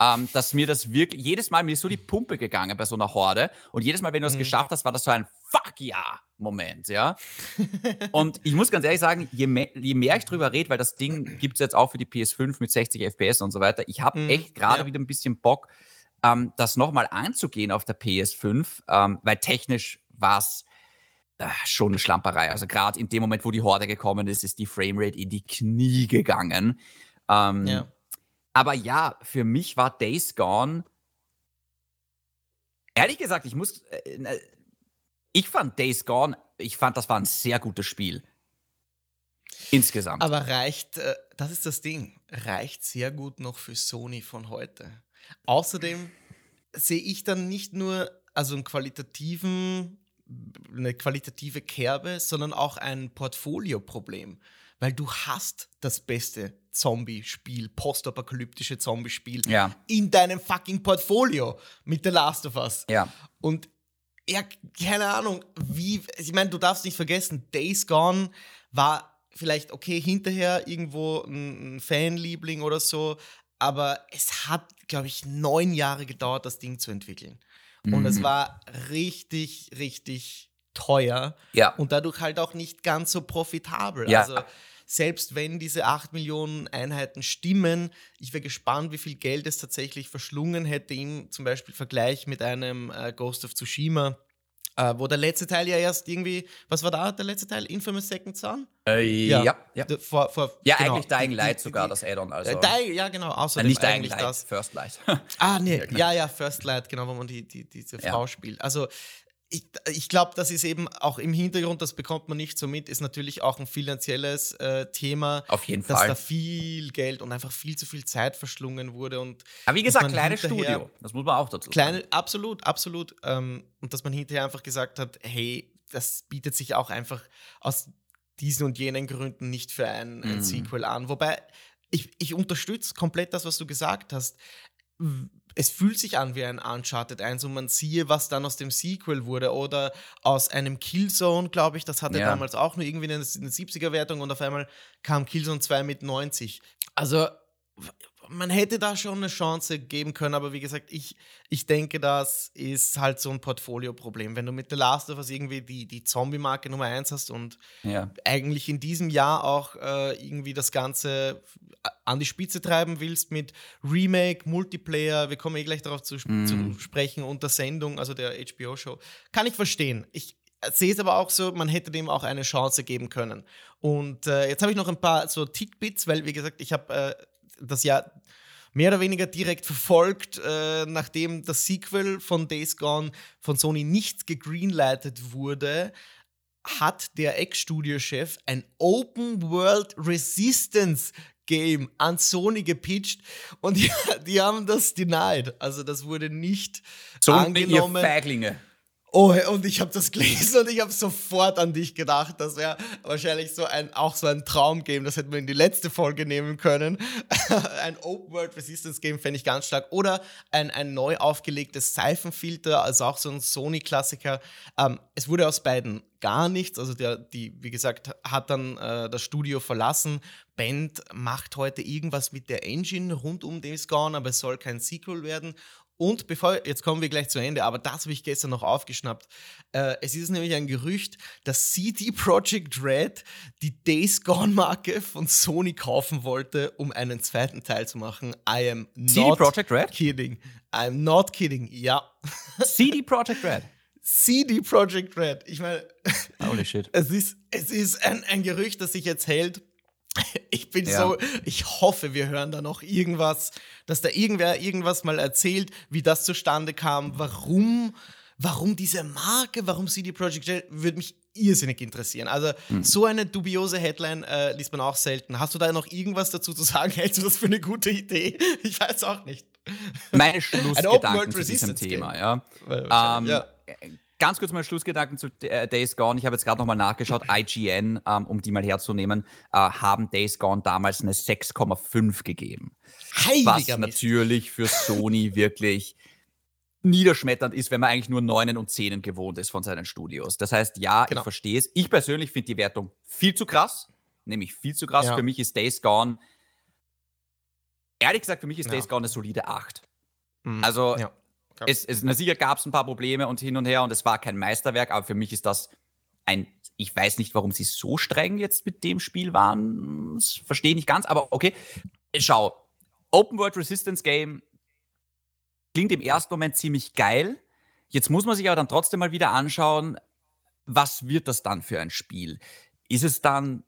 Ähm, dass mir das wirklich, jedes Mal mir ist so die Pumpe gegangen bei so einer Horde und jedes Mal, wenn du es mhm. geschafft hast, war das so ein Fuck ja! Moment, ja. [LAUGHS] und ich muss ganz ehrlich sagen, je mehr, je mehr ich drüber rede, weil das Ding gibt es jetzt auch für die PS5 mit 60 FPS und so weiter, ich habe mhm, echt gerade ja. wieder ein bisschen Bock, ähm, das nochmal anzugehen auf der PS5, ähm, weil technisch war es äh, schon eine Schlamperei. Also gerade in dem Moment, wo die Horde gekommen ist, ist die Framerate in die Knie gegangen. Ähm, ja. Aber ja, für mich war Days Gone Ehrlich gesagt, ich muss, äh, ich fand Days Gone, ich fand, das war ein sehr gutes Spiel. Insgesamt. Aber reicht, äh, das ist das Ding, reicht sehr gut noch für Sony von heute. Außerdem sehe ich dann nicht nur also einen qualitativen, eine qualitative Kerbe, sondern auch ein Portfolio-Problem. Weil du hast das beste Zombie-Spiel, postapokalyptische Zombie-Spiel ja. in deinem fucking Portfolio mit The Last of Us. Ja. Und ja, keine Ahnung, wie, ich meine, du darfst nicht vergessen, Days Gone war vielleicht okay hinterher irgendwo ein, ein Fanliebling oder so, aber es hat, glaube ich, neun Jahre gedauert, das Ding zu entwickeln. Mhm. Und es mhm. war richtig, richtig teuer ja. und dadurch halt auch nicht ganz so profitabel. Ja. Also selbst wenn diese 8 Millionen Einheiten stimmen, ich wäre gespannt, wie viel Geld es tatsächlich verschlungen hätte im zum Beispiel Vergleich mit einem äh, Ghost of Tsushima. Äh, wo der letzte Teil ja erst irgendwie, was war da der letzte Teil? Infamous Second Son? Äh, ja, ja. ja. Vor, vor, ja genau, eigentlich Dying Light die, sogar, die, das Add-on. Also. Äh, die, ja, genau, außerdem nicht eigentlich Light, das. First Light. ah, nee, [LAUGHS] ja, genau. ja, ja, First Light, genau, wo man die, die, diese Frau spielt. Also ich, ich glaube, das ist eben auch im Hintergrund, das bekommt man nicht so mit, ist natürlich auch ein finanzielles äh, Thema. Auf jeden dass Fall. Dass da viel Geld und einfach viel zu viel Zeit verschlungen wurde. Und Aber wie gesagt, kleines Studio, das muss man auch dazu kleine, sagen. Absolut, absolut. Ähm, und dass man hinterher einfach gesagt hat, hey, das bietet sich auch einfach aus diesen und jenen Gründen nicht für ein, ein mm. Sequel an. Wobei, ich, ich unterstütze komplett das, was du gesagt hast es fühlt sich an wie ein Uncharted 1 und man siehe, was dann aus dem Sequel wurde oder aus einem Killzone, glaube ich, das hatte ja. damals auch nur irgendwie eine, eine 70er-Wertung und auf einmal kam Killzone 2 mit 90. Also man hätte da schon eine Chance geben können, aber wie gesagt, ich, ich denke, das ist halt so ein Portfolio-Problem. Wenn du mit The Last of Us irgendwie die, die Zombie-Marke Nummer 1 hast und ja. eigentlich in diesem Jahr auch äh, irgendwie das Ganze an die Spitze treiben willst mit Remake, Multiplayer, wir kommen eh gleich darauf zu, mm. zu sprechen, und der Sendung, also der HBO-Show, kann ich verstehen. Ich sehe es aber auch so, man hätte dem auch eine Chance geben können. Und äh, jetzt habe ich noch ein paar so Tidbits, weil, wie gesagt, ich habe äh, das Jahr mehr oder weniger direkt verfolgt, äh, nachdem das Sequel von Days Gone von Sony nicht gegreenlightet wurde, hat der Ex-Studiochef ein Open World Resistance Game an Sony gepitcht und [LAUGHS] die, die haben das denied. Also das wurde nicht Sony angenommen. Ihr. Oh, und ich habe das gelesen und ich habe sofort an dich gedacht. Das wäre wahrscheinlich so ein, auch so ein Traumgame. Das hätten wir in die letzte Folge nehmen können. [LAUGHS] ein Open World Resistance Game fände ich ganz stark. Oder ein, ein neu aufgelegtes Seifenfilter, also auch so ein Sony-Klassiker. Ähm, es wurde aus beiden gar nichts. Also der, die, wie gesagt, hat dann äh, das Studio verlassen. Band macht heute irgendwas mit der Engine rund um Days Gone, aber es soll kein Sequel werden. Und bevor, jetzt kommen wir gleich zu Ende, aber das habe ich gestern noch aufgeschnappt. Äh, es ist nämlich ein Gerücht, dass CD Projekt Red die Days Gone-Marke von Sony kaufen wollte, um einen zweiten Teil zu machen. I am not CD Projekt Red? kidding. I am not kidding, ja. CD Projekt Red. CD Projekt Red. Ich meine, holy shit. [LAUGHS] Es ist, es ist ein, ein Gerücht, das sich jetzt hält. Ich bin ja. so, ich hoffe, wir hören da noch irgendwas, dass da irgendwer irgendwas mal erzählt, wie das zustande kam, warum, warum diese Marke, warum CD Projekt Red, würde mich irrsinnig interessieren. Also hm. so eine dubiose Headline äh, liest man auch selten. Hast du da noch irgendwas dazu zu sagen? [LAUGHS] Hältst du das für eine gute Idee? Ich weiß auch nicht. Meine Schlussgedanken zu diesem Thema, ja. Ähm, ja. Ganz kurz mal Schlussgedanken zu äh, Days Gone. Ich habe jetzt gerade nochmal nachgeschaut. IGN, ähm, um die mal herzunehmen, äh, haben Days Gone damals eine 6,5 gegeben. Heiliger was Mist. natürlich für Sony wirklich niederschmetternd ist, wenn man eigentlich nur Neunen und Zehnen gewohnt ist von seinen Studios. Das heißt, ja, genau. ich verstehe es. Ich persönlich finde die Wertung viel zu krass. Nämlich viel zu krass. Ja. Für mich ist Days Gone, ehrlich gesagt, für mich ist ja. Days Gone eine solide 8. Mhm. Also, ja. Es, es, na sicher gab es ein paar Probleme und hin und her und es war kein Meisterwerk, aber für mich ist das ein, ich weiß nicht, warum sie so streng jetzt mit dem Spiel waren. Verstehe ich nicht ganz, aber okay. Schau, Open World Resistance Game klingt im ersten Moment ziemlich geil. Jetzt muss man sich aber dann trotzdem mal wieder anschauen, was wird das dann für ein Spiel? Ist es dann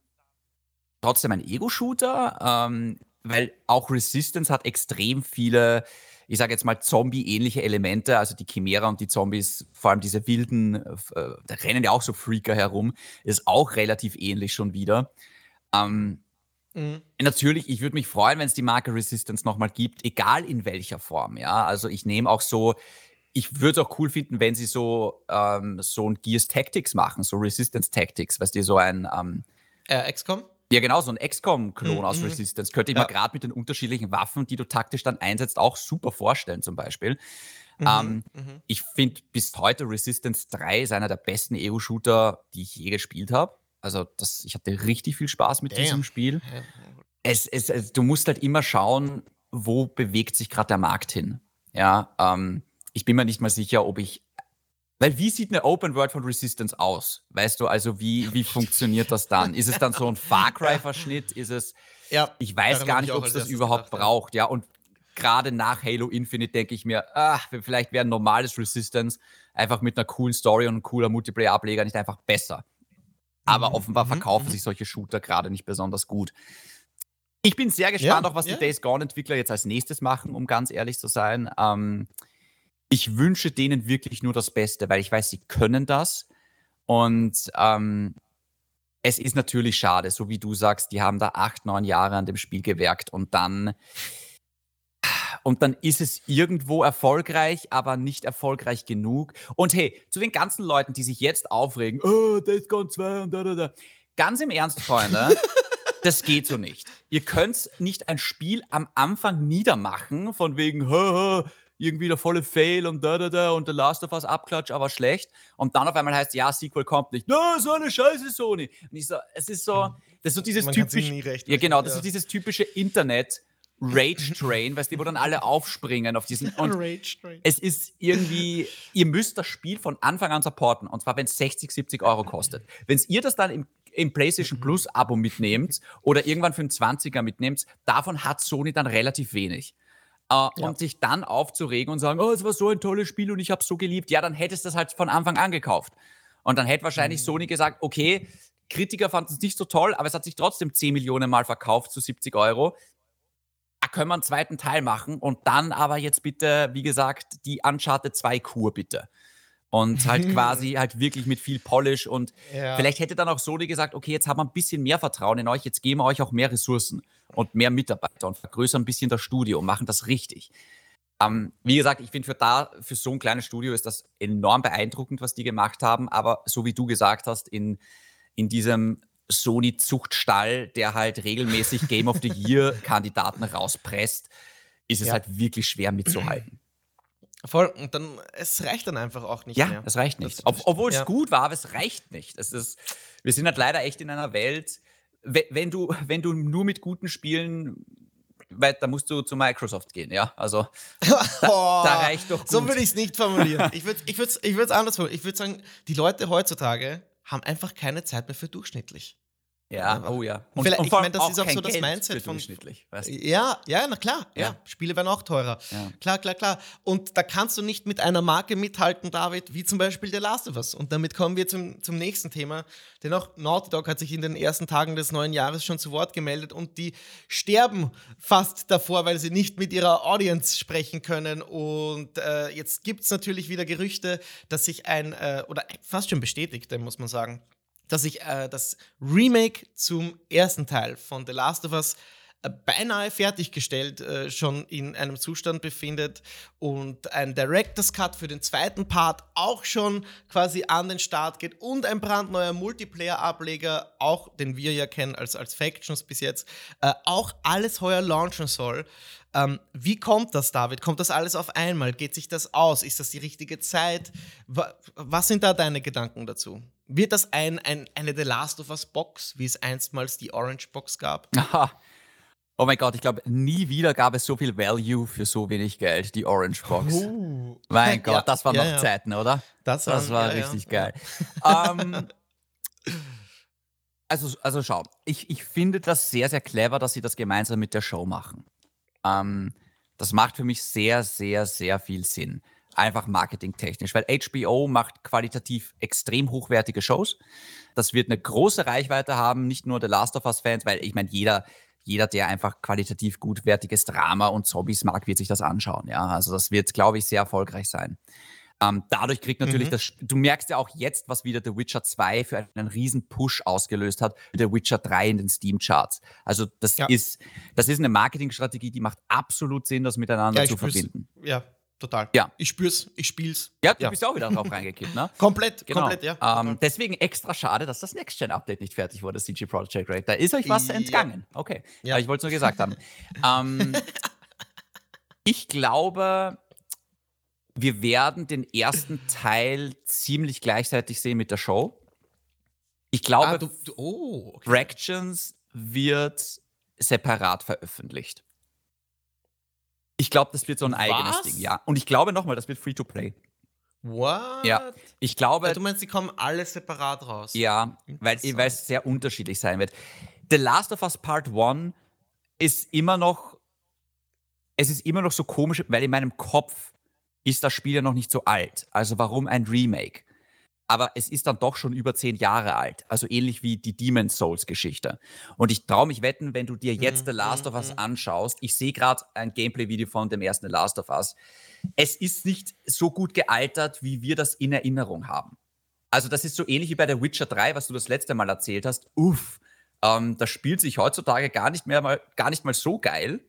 trotzdem ein Ego-Shooter? Ähm, weil auch Resistance hat extrem viele ich sage jetzt mal, Zombie-ähnliche Elemente, also die Chimera und die Zombies, vor allem diese wilden, äh, da rennen ja auch so Freaker herum, ist auch relativ ähnlich schon wieder. Ähm, mhm. Natürlich, ich würde mich freuen, wenn es die Marke Resistance nochmal gibt, egal in welcher Form. Ja, also ich nehme auch so, ich würde es auch cool finden, wenn sie so, ähm, so ein Gears Tactics machen, so Resistance Tactics, weißt du, so ein. Ähm, äh, XCOM? Ja, genau, so ein XCOM-Klon mhm. aus Resistance. Könnte ich ja. mir gerade mit den unterschiedlichen Waffen, die du taktisch dann einsetzt, auch super vorstellen, zum Beispiel. Mhm. Ähm, mhm. Ich finde bis heute Resistance 3 ist einer der besten EU-Shooter, die ich je gespielt habe. Also, das, ich hatte richtig viel Spaß mit Damn. diesem Spiel. Es, es, es, du musst halt immer schauen, wo bewegt sich gerade der Markt hin. Ja, ähm, ich bin mir nicht mal sicher, ob ich weil wie sieht eine Open World von Resistance aus? Weißt du, also wie, wie funktioniert das dann? Ist es dann so ein Far [LAUGHS] Cry-Verschnitt? Ist es. Ja, ich weiß gar nicht, ob es das überhaupt gedacht, braucht, ja. Und gerade nach Halo Infinite denke ich mir, ach, vielleicht wäre ein normales Resistance einfach mit einer coolen Story und einem cooler Multiplayer-Ableger nicht einfach besser. Aber mhm. offenbar mhm. verkaufen mhm. sich solche Shooter gerade nicht besonders gut. Ich bin sehr gespannt, ja, auch was ja. die Days Gone-Entwickler jetzt als nächstes machen, um ganz ehrlich zu sein. Ähm, ich wünsche denen wirklich nur das Beste, weil ich weiß, sie können das. Und ähm, es ist natürlich schade, so wie du sagst, die haben da acht, neun Jahre an dem Spiel gewerkt und dann und dann ist es irgendwo erfolgreich, aber nicht erfolgreich genug. Und hey, zu den ganzen Leuten, die sich jetzt aufregen, oh, Days Gone 2 und da, da, da. Ganz im Ernst, Freunde, [LAUGHS] das geht so nicht. Ihr könnt nicht ein Spiel am Anfang niedermachen, von wegen, hö, hö, irgendwie der volle Fail und da, da, da und der Last of Us Abklatsch, aber schlecht. Und dann auf einmal heißt, ja, Sequel kommt nicht. Na, so eine Scheiße, Sony. Und ich so, es ist so, das ist so dieses typische, ja genau, das ja. ist dieses typische Internet, Rage Train, weißt du, wo dann alle aufspringen auf diesen. [LAUGHS] Und Rage Train. Es ist irgendwie, ihr müsst das Spiel von Anfang an supporten. Und zwar, wenn es 60, 70 Euro kostet. Wenn ihr das dann im, im PlayStation Plus Abo mitnehmt oder irgendwann für einen 20er mitnehmt, davon hat Sony dann relativ wenig. Äh, ja. Und sich dann aufzuregen und sagen, oh, es war so ein tolles Spiel und ich habe es so geliebt, ja, dann hättest du das halt von Anfang an gekauft. Und dann hätte wahrscheinlich mhm. Sony gesagt, okay, Kritiker fanden es nicht so toll, aber es hat sich trotzdem 10 Millionen Mal verkauft zu 70 Euro. da können wir einen zweiten Teil machen und dann aber jetzt bitte, wie gesagt, die Uncharted 2 Kur bitte. Und halt [LAUGHS] quasi halt wirklich mit viel Polish und Ja. vielleicht hätte dann auch Sony gesagt, okay, jetzt haben wir ein bisschen mehr Vertrauen in euch, jetzt geben wir euch auch mehr Ressourcen und mehr Mitarbeiter und vergrößern ein bisschen das Studio und machen das richtig. Ähm, wie gesagt, ich finde für da, für so ein kleines Studio ist das enorm beeindruckend, was die gemacht haben, aber so wie du gesagt hast, in, in diesem Sony-Zuchtstall, der halt regelmäßig Game of the Year-Kandidaten rauspresst, ist es Ja. halt wirklich schwer mitzuhalten. [CLEARS THROAT] Voll. Und dann, es reicht dann einfach auch nicht Ja, mehr. es reicht nicht. Das- Ob, obwohl es ja. gut war, aber es reicht nicht. Es ist, wir sind halt leider echt in einer Welt, we- wenn du, [LAUGHS] wenn du nur mit guten Spielen, weil, da musst du zu Microsoft gehen, ja. Also [LAUGHS] Oh, da reicht doch So gut. würde ich es nicht formulieren. [LAUGHS] Ich würde es ich würd's, ich würd's anders formulieren. Ich würde sagen, die Leute heutzutage haben einfach keine Zeit mehr für durchschnittlich. Ja, oh ja. Und vielleicht- ich vor mein, allem das ist auch so das Geld Mindset von-. Weißt? du? Ja, ja, na klar. Ja. Ja. Spiele werden auch teurer. Ja. Klar, klar, klar. Und da kannst du nicht mit einer Marke mithalten, David, wie zum Beispiel The Last of Us. Und damit kommen wir zum, zum nächsten Thema. Denn auch Naughty Dog hat sich in den ersten Tagen des neuen Jahres schon zu Wort gemeldet und die sterben fast davor, weil sie nicht mit ihrer Audience sprechen können. Und äh, jetzt gibt es natürlich wieder Gerüchte, dass sich ein, äh, oder fast schon bestätigte, muss man sagen, dass sich äh, das Remake zum ersten Teil von The Last of Us beinahe fertiggestellt äh, schon in einem Zustand befindet und ein Director's Cut für den zweiten Part auch schon quasi an den Start geht und ein brandneuer Multiplayer-Ableger, auch den wir ja kennen als, als Factions bis jetzt, äh, auch alles heuer launchen soll. Ähm, wie kommt das, David? Kommt das alles auf einmal? Geht sich das aus? Ist das die richtige Zeit? Wa was sind da deine Gedanken dazu? Wird das ein, ein, eine The Last of Us Box, wie es einstmals die Orange Box gab? Aha. Oh mein Gott, ich glaube, nie wieder gab es so viel Value für so wenig Geld, die Orange Box. Uh. Mein [LAUGHS] Gott, Ja, das waren ja, noch ja. Zeiten, oder? Das, Das waren- war ja, ja. richtig geil. ähm, [LAUGHS] also, also schau, ich, ich finde das sehr, sehr clever, dass sie das gemeinsam mit der Show machen. Ähm, das macht für mich sehr, sehr, sehr viel Sinn. Einfach marketingtechnisch, weil HBO macht qualitativ extrem hochwertige Shows. Das wird eine große Reichweite haben, nicht nur The Last of Us-Fans, weil ich meine, jeder, jeder, der einfach qualitativ gutwertiges Drama und Zombies mag, wird sich das anschauen. Ja, also das wird, glaube ich, sehr erfolgreich sein. Ähm, dadurch kriegt natürlich Mhm. das, du merkst ja auch jetzt, was wieder The Witcher 2 für einen riesen Push ausgelöst hat, The Witcher 3 in den Steam-Charts. Also das Ja. ist, das ist eine Marketingstrategie, die macht absolut Sinn, das miteinander Ja, zu verbinden. Ja, total. Ja. Ich spür's, ich spiel's. Ja, du Ja. bist auch wieder drauf reingekippt, ne? [LAUGHS] Komplett, Genau. komplett, ja. ähm, deswegen extra schade, dass das Next-Gen-Update nicht fertig wurde, CG Projekt Red. Da ist euch was Ja. entgangen. Okay. Ja. Aber ich wollte es nur gesagt haben. ähm, [LAUGHS] ich glaube, wir werden den ersten Teil ziemlich gleichzeitig sehen mit der Show. Ich glaube, ah, du, du, oh, okay. Fractions wird separat veröffentlicht. Ich glaube, das wird so ein eigenes Was? Ding, ja. Und ich glaube nochmal, das wird Free-to-Play. What? Ja. Ich glaube, Ja, du meinst, die kommen alle separat raus? ja, weil weil es sehr unterschiedlich sein wird. The Last of Us Part 1 ist immer noch, es ist immer noch so komisch, weil in meinem Kopf ist das Spiel ja noch nicht so alt. Also warum ein Remake? Aber es ist dann doch schon über zehn Jahre alt. Also ähnlich wie die Demon's Souls Geschichte. Und ich traue mich wetten, wenn du dir jetzt Mhm, The Last mhm, of Us mhm. anschaust, ich sehe gerade ein Gameplay-Video von dem ersten The Last of Us. Es ist nicht so gut gealtert, wie wir das in Erinnerung haben. Also das ist so ähnlich wie bei der Witcher 3, was du das letzte Mal erzählt hast. Uff, ähm, das spielt sich heutzutage gar nicht mehr mal, gar nicht mal so geil.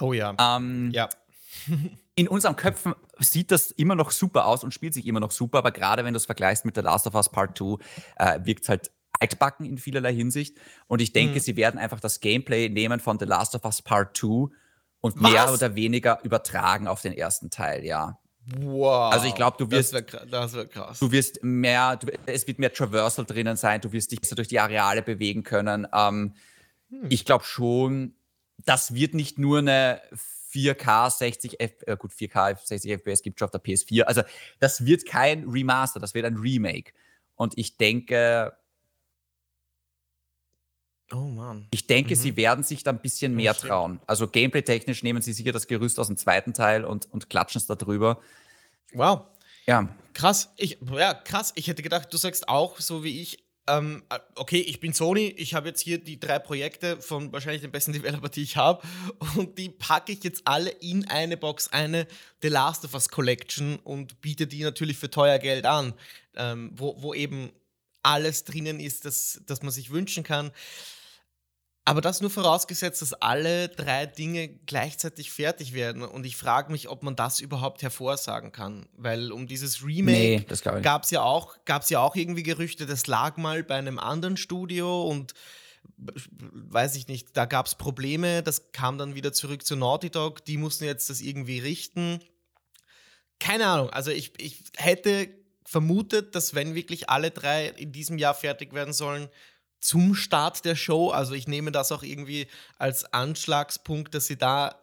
Oh ja. Ähm, ja. [LAUGHS] in unseren Köpfen sieht das immer noch super aus und spielt sich immer noch super, aber gerade wenn du es vergleichst mit The Last of Us Part 2, äh, wirkt es halt altbacken in vielerlei Hinsicht. Und ich denke, Mhm. sie werden einfach das Gameplay nehmen von The Last of Us Part 2 und Was? mehr oder weniger übertragen auf den ersten Teil, ja. Wow. Also ich glaub, du wirst- Das wäre das wär krass. Du wirst mehr, du, es wird mehr Traversal drinnen sein, du wirst dich besser durch die Areale bewegen können. Ähm, Hm. Ich glaube schon, das wird nicht nur eine 4K 60 F, äh, gut 4K 60 FPS gibt schon auf der PS4. Also das wird kein Remaster, das wird ein Remake. Und ich denke, oh Mann. ich denke, Mhm. sie werden sich da ein bisschen mehr trauen. Also gameplay-technisch nehmen sie sicher das Gerüst aus dem zweiten Teil und, und klatschen es da drüber. Wow. Ja, Krass. Ich, ja, krass. Ich hätte gedacht, du sagst auch, so wie ich, ähm, äh, okay, ich bin Sony, ich habe jetzt hier die drei Projekte von wahrscheinlich den besten [LAUGHS] Developer, die ich habe, und die packe ich jetzt alle in eine Box, eine The Last of Us Collection und biete die natürlich für teuer Geld an, ähm, wo, wo eben alles drinnen ist, das, das man sich wünschen kann. Aber das nur vorausgesetzt, dass alle drei Dinge gleichzeitig fertig werden. Und ich frage mich, ob man das überhaupt hervorsagen kann. Weil um dieses Remake nee, gab es ja, auch, ja auch irgendwie Gerüchte, das lag mal bei einem anderen Studio und weiß ich nicht, da gab es Probleme, das kam dann wieder zurück zu Naughty Dog, die mussten jetzt das irgendwie richten. Keine Ahnung, also ich, ich hätte vermutet, dass wenn wirklich alle drei in diesem Jahr fertig werden sollen, zum Start der Show. Also ich nehme das auch irgendwie als Anschlagspunkt, dass sie da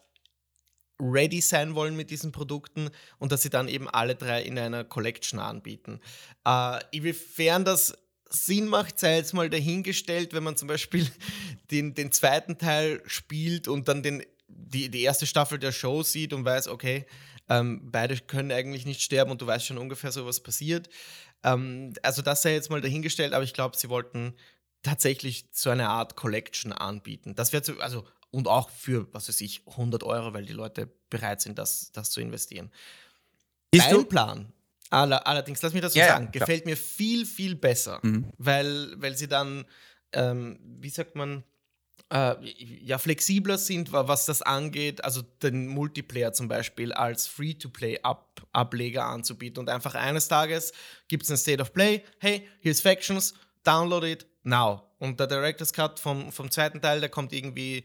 ready sein wollen mit diesen Produkten und dass sie dann eben alle drei in einer Collection anbieten. Äh, inwiefern das Sinn macht, sei jetzt mal dahingestellt, wenn man zum Beispiel [LAUGHS] den, den zweiten Teil spielt und dann den, die, die erste Staffel der Show sieht und weiß, okay, ähm, beide können eigentlich nicht sterben und du weißt schon ungefähr so, was passiert. Ähm, also das sei jetzt mal dahingestellt, aber ich glaube, sie wollten tatsächlich so eine Art Collection anbieten. Das wäre also und auch für, was weiß ich, 100 Euro, weil die Leute bereit sind, das, das zu investieren. Ist Dein Plan, allerdings, lass mich das so ja, sagen, ja, gefällt mir viel, viel besser, mhm. weil, weil sie dann, ähm, wie sagt man, äh, ja, flexibler sind, was das angeht, also den Multiplayer zum Beispiel als Free-to-Play-Ableger anzubieten. Und einfach eines Tages gibt es ein State of Play, hey, here's Factions, download it, now. Und der Director's Cut vom, vom zweiten Teil, der kommt irgendwie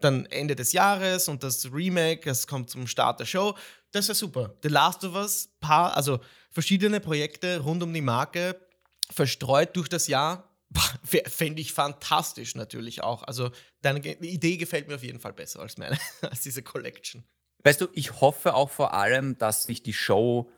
dann Ende des Jahres und das Remake, das kommt zum Start der Show. Das ist super. The Last of Us, paar, also verschiedene Projekte rund um die Marke, verstreut durch das Jahr, [LAUGHS] fände ich fantastisch natürlich auch. Also deine Idee gefällt mir auf jeden Fall besser als meine, [LAUGHS] als diese Collection. Weißt du, ich hoffe auch vor allem, dass sich die Show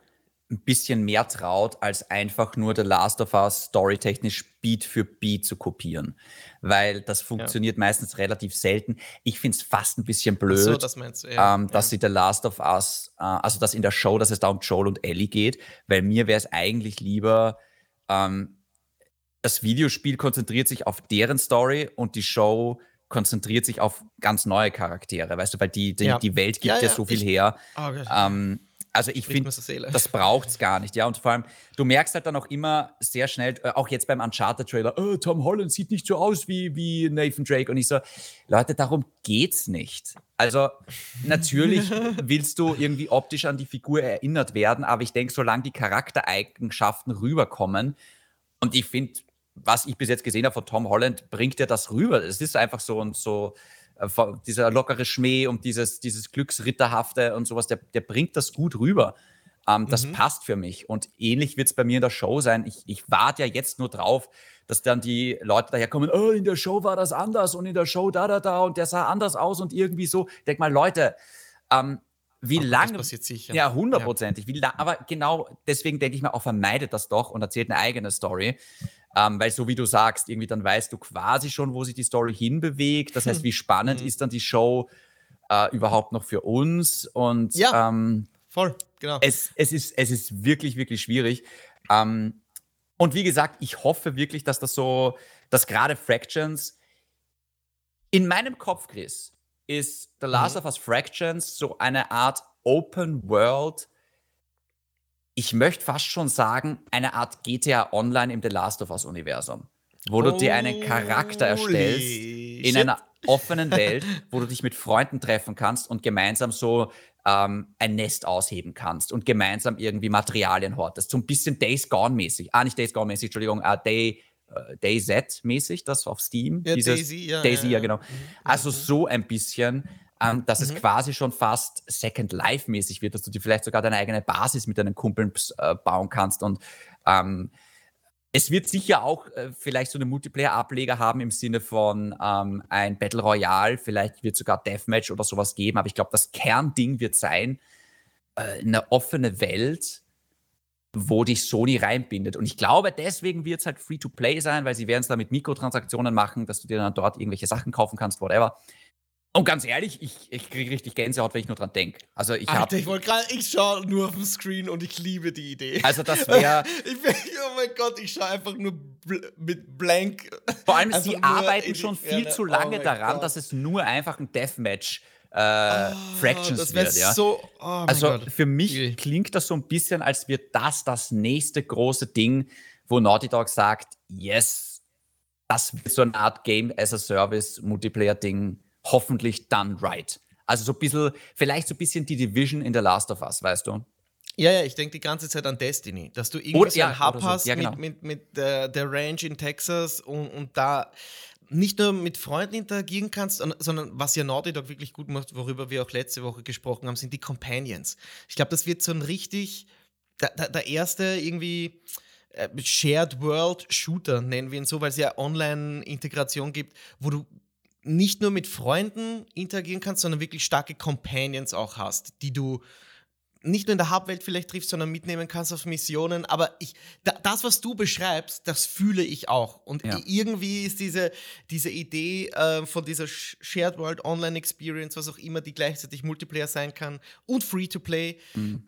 ein bisschen mehr traut, als einfach nur The Last of Us storytechnisch Beat für Beat zu kopieren. Weil das funktioniert ja. meistens relativ selten. Ich finde es fast ein bisschen blöd, so, das du, ja. ähm, dass ja. sie The Last of Us, äh, also dass in der Show, dass es da um Joel und Ellie geht, weil mir wäre es eigentlich lieber, ähm, das Videospiel konzentriert sich auf deren Story und die Show konzentriert sich auf ganz neue Charaktere, weißt du, weil die, die, die Welt gibt ja, so viel ich, her. Oh, ähm, also ich finde, das braucht es gar nicht, ja. Und vor allem, du merkst halt dann auch immer sehr schnell, äh, auch jetzt beim Uncharted-Trailer, oh, Tom Holland sieht nicht so aus wie, wie Nathan Drake. Und ich so, Leute, darum geht's nicht. Also natürlich [LAUGHS] willst du irgendwie optisch an die Figur erinnert werden, aber ich denke, solange die Charaktereigenschaften rüberkommen, und ich finde, was ich bis jetzt gesehen habe von Tom Holland, bringt er das rüber. Es ist einfach so und so dieser lockere Schmäh und dieses, dieses Glücksritterhafte und sowas, der, der bringt das gut rüber. Ähm, das mhm. passt für mich. Und ähnlich wird es bei mir in der Show sein. Ich, ich warte ja jetzt nur drauf, dass dann die Leute daherkommen, oh, in der Show war das anders und in der Show da, da, da und der sah anders aus und irgendwie so. Ich denke mal, Leute, ähm, wie lange. Das passiert sicher. Ja, hundertprozentig. Ja. Aber genau deswegen denke ich mir auch, vermeidet das doch und erzählt eine eigene Story. Ähm, weil so wie du sagst, irgendwie dann weißt du quasi schon, wo sich die Story hinbewegt. Das heißt, wie spannend mhm. ist dann die Show äh, überhaupt noch für uns? Und ja, ähm, voll, genau. Es, es, ist, es ist wirklich, wirklich schwierig. Ähm, und wie gesagt, ich hoffe wirklich, dass das so, dass gerade Fractions in meinem Kopf, Chris, ist The Last mhm. of Us Fractions so eine Art Open World ich möchte fast schon sagen, eine Art GTA Online im The Last of Us-Universum. Wo du dir einen Charakter erstellst in shit. einer offenen Welt, wo du dich mit Freunden treffen kannst und gemeinsam so ähm, ein Nest ausheben kannst und gemeinsam irgendwie Materialien hortest. So ein bisschen Days Gone-mäßig. Ah, nicht Days Gone-mäßig, Entschuldigung, uh, Day, uh, Day Z-mäßig, das auf Steam. Ja, Dieses, Daisy, ja. Daisy, ja, ja genau. Mhm. Also so ein bisschen ähm, dass mhm. es quasi schon fast Second Life-mäßig wird, dass du dir vielleicht sogar deine eigene Basis mit deinen Kumpeln äh, bauen kannst. Und ähm, es wird sicher auch äh, vielleicht so eine Multiplayer-Ableger haben im Sinne von ähm, ein Battle Royale, vielleicht wird sogar Deathmatch oder sowas geben, aber ich glaube, das Kernding wird sein, äh, eine offene Welt, wo dich Sony reinbindet. Und ich glaube, deswegen wird es halt Free-to-Play sein, weil sie werden es da mit Mikrotransaktionen machen, dass du dir dann dort irgendwelche Sachen kaufen kannst, whatever. Und ganz ehrlich, ich, ich kriege richtig Gänsehaut, wenn ich nur dran denke. Also ich habe. Ich wollte gerade, ich schaue nur auf den Screen und ich liebe die Idee. Also das wäre. [LAUGHS] oh mein Gott, ich schaue einfach nur bl mit blank. Vor allem, sie arbeiten schon viel zu lange oh daran, Gott. dass es nur einfach ein Deathmatch äh, oh, Fractions wird. Ja? So, oh also Gott. für mich klingt das so ein bisschen, als wird das das nächste große Ding, wo Naughty Dog sagt, yes, das wird so eine Art Game as a Service Multiplayer-Ding hoffentlich done right. Also so ein bisschen, vielleicht so ein bisschen die Division in The Last of Us, weißt du? Ja, ja, ich denke die ganze Zeit an Destiny, dass du irgendwie oder, so einen ja, Hub so. hast ja, genau. mit, mit, mit äh, der Range in Texas und, und da nicht nur mit Freunden interagieren kannst, sondern was ja Naughty Dog wirklich gut macht, worüber wir auch letzte Woche gesprochen haben, sind die Companions. Ich glaube, das wird so ein richtig, der, der erste irgendwie äh, Shared World Shooter, nennen wir ihn so, weil es ja Online-Integration gibt, wo du nicht nur mit Freunden interagieren kannst, sondern wirklich starke Companions auch hast, die du nicht nur in der Hauptwelt vielleicht triffst, sondern mitnehmen kannst auf Missionen. Aber ich, da, das, was du beschreibst, das fühle ich auch. Und ja. irgendwie ist diese, diese Idee äh, von dieser Shared World Online Experience, was auch immer, die gleichzeitig Multiplayer sein kann und Free-to-Play, mhm.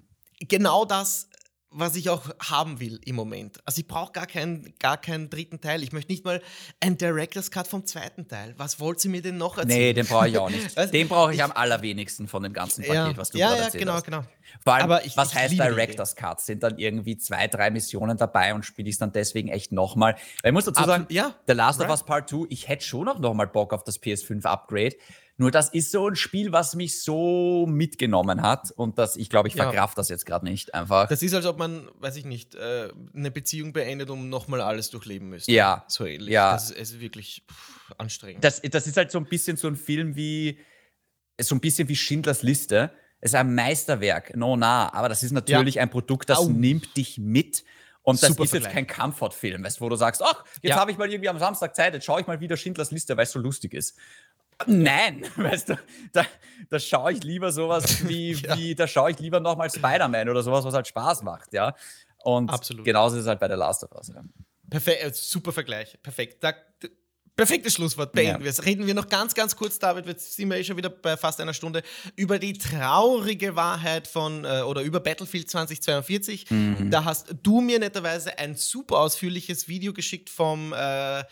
genau das was ich auch haben will im Moment. Also ich brauche gar keinen, gar keinen dritten Teil. Ich möchte nicht mal ein Director's Cut vom zweiten Teil. Was wollt ihr mir denn noch erzählen? Nee, den brauche ich auch nicht. [LAUGHS] den brauche ich, ich, am allerwenigsten von dem ganzen Paket, ja, was du ja, gerade ja, erzählt genau, hast. genau. Vor allem, Aber ich, was ich heißt Director's Cut? Sind dann irgendwie zwei, drei Missionen dabei und spiele ich es dann deswegen echt nochmal? Weil ich muss dazu sagen, ja, The Last right. of Us Part 2, ich hätte schon noch mal Bock auf das PS5-Upgrade. Nur das ist so ein Spiel, was mich so mitgenommen hat und das, ich glaube, ich verkraft ja. das jetzt gerade nicht einfach. Das ist, als ob man, weiß ich nicht, äh, eine Beziehung beendet und nochmal alles durchleben müsste. Ja. So ähnlich. Ja. Das ist, ist wirklich pff, anstrengend. Das, das ist halt so ein bisschen so ein Film wie, so ein bisschen wie Schindlers Liste. Es ist ein Meisterwerk, no nah, aber das ist natürlich ja. ein Produkt, das Au. nimmt dich mit. Und das Super ist jetzt kein Comfort-Film, wo du sagst, ach, jetzt ja. habe ich mal irgendwie am Samstag Zeit, jetzt schaue ich mal wieder Schindlers Liste, weil es so lustig ist. Nein, weißt du, da, da schaue ich lieber sowas [LAUGHS] wie, ja. wie da schaue ich lieber nochmal Spider-Man oder sowas, was halt Spaß macht, ja. Und Absolut. genauso ist es halt bei der Last of Us. Ja. Perfekt, äh, super Vergleich, perfekt. Da, Perfektes Schlusswort. Beenden ja. wir Reden wir noch ganz, ganz kurz, David, jetzt sind wir eh schon wieder bei fast einer Stunde, über die traurige Wahrheit von, äh, oder über Battlefield 2042. Mhm. Da hast du mir netterweise ein super ausführliches Video geschickt vom äh,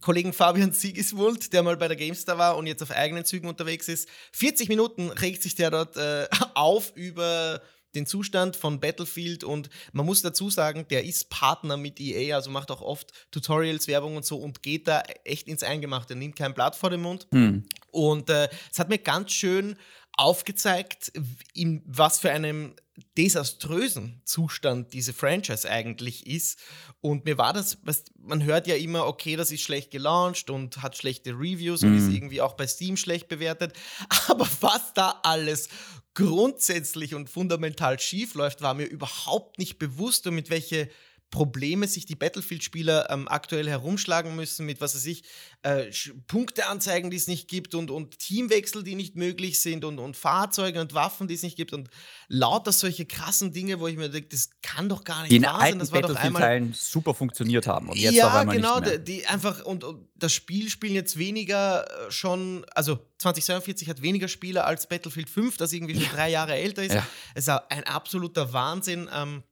Kollegen Fabian Siegesmund, der mal bei der GameStar war und jetzt auf eigenen Zügen unterwegs ist. 40 Minuten regt sich der dort äh, [LAUGHS] auf über den Zustand von Battlefield und man muss dazu sagen, der ist Partner mit EA, also macht auch oft Tutorials, Werbung und so und geht da echt ins Eingemachte, nimmt kein Blatt vor den Mund. Hm. Und äh, es hat mir ganz schön aufgezeigt, in was für einem desaströsen Zustand diese Franchise eigentlich ist. Und mir war das, man hört ja immer, okay, das ist schlecht gelauncht und hat schlechte Reviews mm. und ist mhm. irgendwie auch bei Steam schlecht bewertet. [LAUGHS] Aber was da alles grundsätzlich und fundamental schief läuft, war mir überhaupt nicht bewusst und mit welche Probleme sich die Battlefield-Spieler ähm, aktuell herumschlagen müssen, mit was weiß ich, äh, Punkteanzeigen, die es nicht gibt und, und Teamwechsel, die nicht möglich sind und, und Fahrzeuge und Waffen, die es nicht gibt und lauter solche krassen Dinge, wo ich mir denke, das kann doch gar nicht die wahr sein. Das war doch einmal super funktioniert haben und jetzt ja, genau, die, die einfach und, und, das Spiel spielen jetzt weniger äh, schon, also 2042 hat weniger Spieler als Battlefield 5, das irgendwie schon drei Jahre älter ist. Ja. Es ist ein absoluter Wahnsinn. Ähm,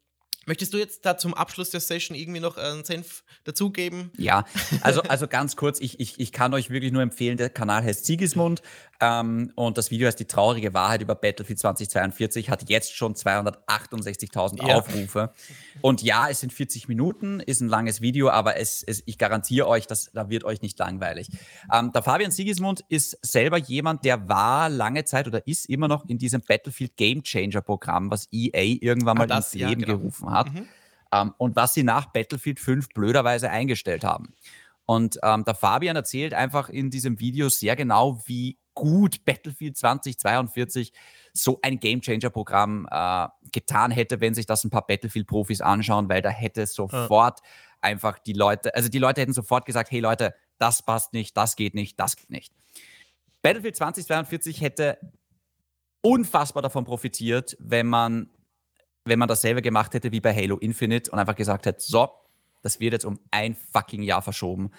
Möchtest du jetzt da zum Abschluss der Session irgendwie noch einen Senf dazugeben? Ja, also, also ganz kurz, ich, ich, ich kann euch wirklich nur empfehlen, der Kanal heißt Sigismund ähm, und das Video heißt Die traurige Wahrheit über Battlefield 2042, hat jetzt schon 268.000 ja. Aufrufe. Und ja, es sind 40 Minuten, ist ein langes Video, aber es, es, ich garantiere euch, dass, da wird euch nicht langweilig. Ähm, der Fabian Sigismund ist selber jemand, der war lange Zeit oder ist immer noch in diesem Battlefield Game Changer Programm, was EA irgendwann mal ah, das, ins Leben ja, genau. gerufen hat. Mhm. Ähm, und was sie nach Battlefield 5 blöderweise eingestellt haben. Und ähm, der Fabian erzählt einfach in diesem Video sehr genau, wie gut Battlefield 2042 so ein Gamechanger-Programm äh, getan hätte, wenn sich das ein paar Battlefield-Profis anschauen, weil da hätte sofort ja. einfach die Leute, also die Leute hätten sofort gesagt, hey Leute, das passt nicht, das geht nicht, das geht nicht. Battlefield 2042 hätte unfassbar davon profitiert, wenn man, wenn man dasselbe gemacht hätte wie bei Halo Infinite und einfach gesagt hätte, so, das wird jetzt um ein fucking Jahr verschoben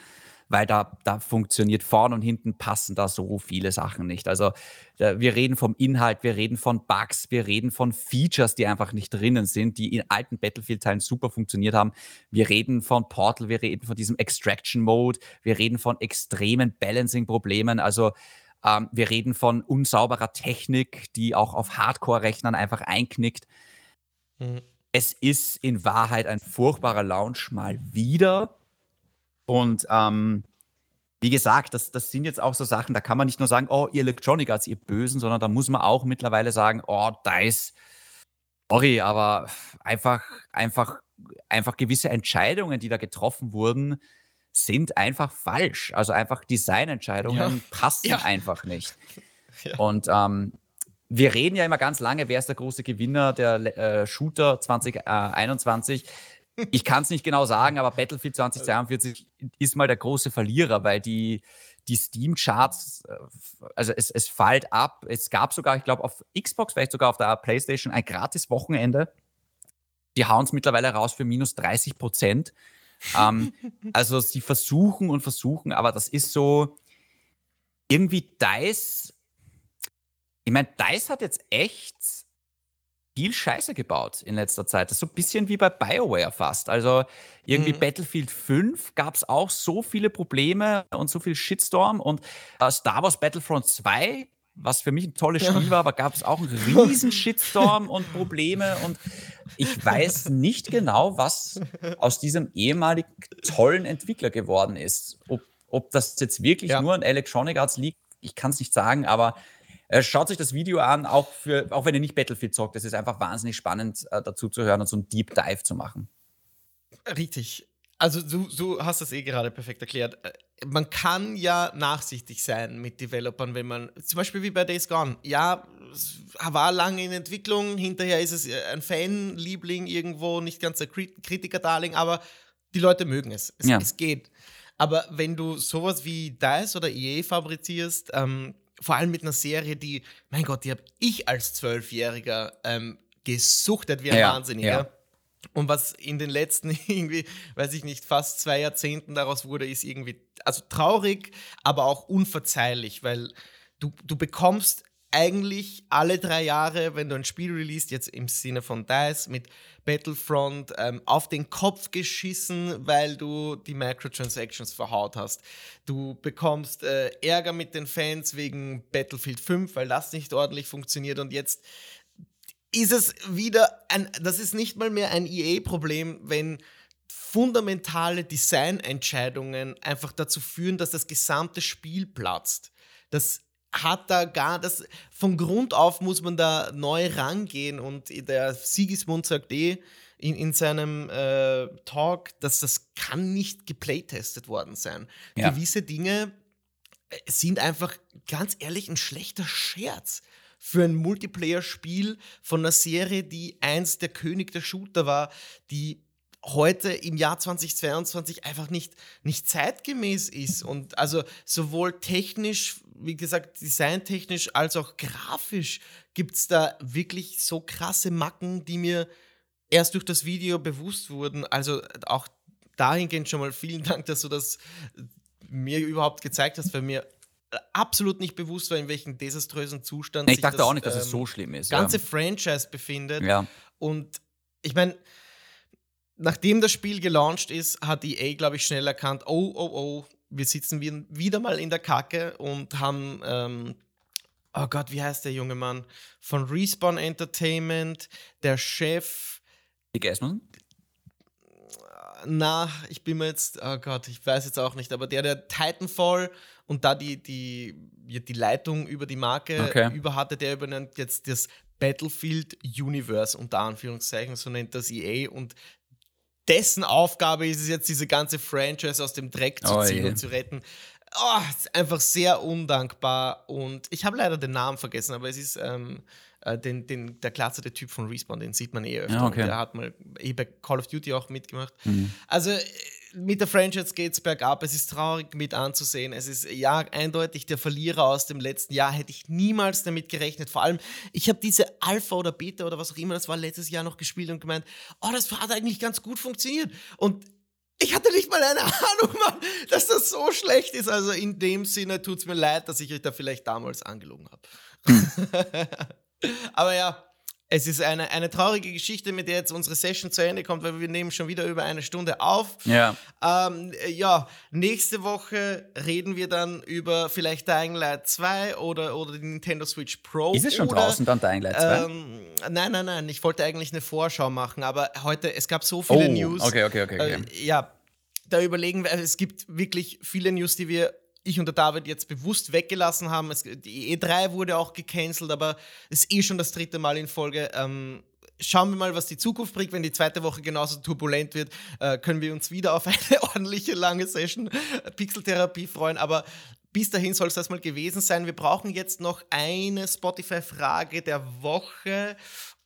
weil da, da funktioniert vorn und hinten passen da so viele Sachen nicht. Also wir reden vom Inhalt, wir reden von Bugs, wir reden von Features, die einfach nicht drinnen sind, die in alten Battlefield-Teilen super funktioniert haben. Wir reden von Portal, wir reden von diesem Extraction-Mode, wir reden von extremen Balancing-Problemen. Also ähm, wir reden von unsauberer Technik, die auch auf Hardcore-Rechnern einfach einknickt. Mhm. Es ist in Wahrheit ein furchtbarer Launch mal wieder. Und ähm, wie gesagt, das, das sind jetzt auch so Sachen, da kann man nicht nur sagen, oh, ihr Electronic Arts, ihr Bösen, sondern da muss man auch mittlerweile sagen, oh, DICE, sorry, aber einfach, einfach, einfach gewisse Entscheidungen, die da getroffen wurden, sind einfach falsch. Also einfach Designentscheidungen ja. passen ja. einfach nicht. Ja. Und ähm, wir reden ja immer ganz lange, wer ist der große Gewinner der äh, Shooter 2021. Ich kann es nicht genau sagen, aber Battlefield 2042 ist mal der große Verlierer, weil die, die Steam-Charts, äh, also es, es fällt ab. Es gab sogar, ich glaube, auf Xbox, vielleicht sogar auf der PlayStation ein gratis Wochenende. Die hauen es mittlerweile raus für minus 30 Prozent. ähm, [LAUGHS] also sie versuchen und versuchen, aber das ist so irgendwie DICE ich meine, DICE hat jetzt echt viel Scheiße gebaut in letzter Zeit. Das ist so ein bisschen wie bei BioWare fast. Also irgendwie mhm. Battlefield 5 gab es auch so viele Probleme und so viel Shitstorm und äh, Star Wars Battlefront 2 was für mich ein tolles Spiel ja. war, aber gab es auch einen riesen Shitstorm und Probleme und ich weiß nicht genau, was aus diesem ehemalig tollen Entwickler geworden ist. Ob, ob das jetzt wirklich ja. nur an Electronic Arts liegt, ich kann es nicht sagen, aber schaut sich das Video an, auch, für, auch wenn ihr nicht Battlefield zockt. Es ist einfach wahnsinnig spannend, äh, dazu zu hören und so einen Deep Dive zu machen. Richtig. Also du, du hast das eh gerade perfekt erklärt. Äh, man kann ja nachsichtig sein mit Developern, wenn man, zum Beispiel wie bei Days Gone, ja, war lange in Entwicklung, hinterher ist es ein Fanliebling irgendwo, nicht ganz ein Kritikerdarling, aber die Leute mögen es. Es, ja. es geht. Aber wenn du sowas wie DICE oder EA fabrizierst, ähm, vor allem mit einer Serie, die, mein Gott, die habe ich als Zwölfjähriger ähm, gesuchtet wie ein ja, Wahnsinniger. Ja. Und was in den letzten [LAUGHS] irgendwie, weiß ich nicht, fast zwei Jahrzehnten daraus wurde, ist irgendwie, also traurig, aber auch unverzeihlich, weil du, du bekommst eigentlich alle drei Jahre, wenn du ein Spiel releast, jetzt im Sinne von DICE, mit Battlefront ähm, auf den Kopf geschissen, weil du die Microtransactions verhaut hast. Du bekommst äh, Ärger mit den Fans wegen Battlefield 5, weil das nicht ordentlich funktioniert und jetzt ist es wieder ein, das ist nicht mal mehr ein EA-Problem, wenn fundamentale Designentscheidungen einfach dazu führen, dass das gesamte Spiel platzt. Das hat da gar das, von Grund auf muss man da neu rangehen und der Sigismund sagt eh in, in seinem äh, Talk, dass das kann nicht geplaytestet worden sein. Ja. Gewisse Dinge äh, sind einfach ganz ehrlich ein schlechter Scherz für ein Multiplayer-Spiel von einer Serie, die eins der König der Shooter war, die heute im Jahr 2022 einfach nicht, nicht zeitgemäß ist. Und also sowohl technisch, wie gesagt, designtechnisch als auch grafisch gibt es da wirklich so krasse Macken, die mir erst durch das Video bewusst wurden. Also auch dahingehend schon mal vielen Dank, dass du das mir überhaupt gezeigt hast, weil mir absolut nicht bewusst war, in welchem desaströsen Zustand ich dachte das, auch nicht, dass ähm, es so schlimm ist. ganze ja. Franchise befindet. Ja. Und ich meine, nachdem das Spiel gelauncht ist, hat EA, glaube ich, schnell erkannt, oh, oh, oh, wir sitzen wieder mal in der Kacke und haben, ähm, oh Gott, wie heißt der junge Mann? Von Respawn Entertainment, der Chef. Dick Esmond? Na, ich bin mir jetzt, oh Gott, ich weiß jetzt auch nicht, aber der, der Titanfall und da die, die, die Leitung über die Marke okay. über hatte, der übernimmt jetzt das Battlefield Universe unter Anführungszeichen, so nennt das EA und dessen Aufgabe ist es jetzt, diese ganze Franchise aus dem Dreck zu oh, ziehen yeah. und zu retten. Oh, ist einfach sehr undankbar und ich habe leider den Namen vergessen, aber es ist ähm, äh, den, den, der klasse Typ von Respawn, den sieht man eh öfter. Ja, okay. Der hat mal eh bei Call of Duty auch mitgemacht. Mhm. Also äh, mit der Franchise geht es bergab. Es ist traurig mit anzusehen. Es ist ja eindeutig der Verlierer aus dem letzten Jahr. Hätte ich niemals damit gerechnet. Vor allem, ich habe diese Alpha oder Beta oder was auch immer das war letztes Jahr noch gespielt und gemeint, oh, das hat eigentlich ganz gut funktioniert. Und Ich hatte nicht mal eine [LAUGHS] Ahnung, Mann, dass das so schlecht ist. Also in dem Sinne tut es mir leid, dass ich euch da vielleicht damals angelogen habe. [LAUGHS] Aber ja, es ist eine, eine traurige Geschichte, mit der jetzt unsere Session zu Ende kommt, weil wir nehmen schon wieder über eine Stunde auf. Ja. Ähm, ja, nächste Woche reden wir dann über vielleicht Dying Light 2 oder, oder die Nintendo Switch Pro. Ist es schon oder, draußen dann Dying Light 2? Ähm, nein, nein, nein. Ich wollte eigentlich eine Vorschau machen, aber heute, es gab so viele oh, News. Okay, okay, okay. okay. Äh, ja, da überlegen wir, es gibt wirklich viele News, die wir ich und der David jetzt bewusst weggelassen haben. Es, die E3 wurde auch gecancelt, aber es ist eh schon das dritte Mal in Folge. Ähm, schauen wir mal, was die Zukunft bringt. Wenn die zweite Woche genauso turbulent wird, äh, können wir uns wieder auf eine [LAUGHS] ordentliche lange Session äh, Pixeltherapie freuen. Aber bis dahin soll es das mal gewesen sein. Wir brauchen jetzt noch eine Spotify-Frage der Woche.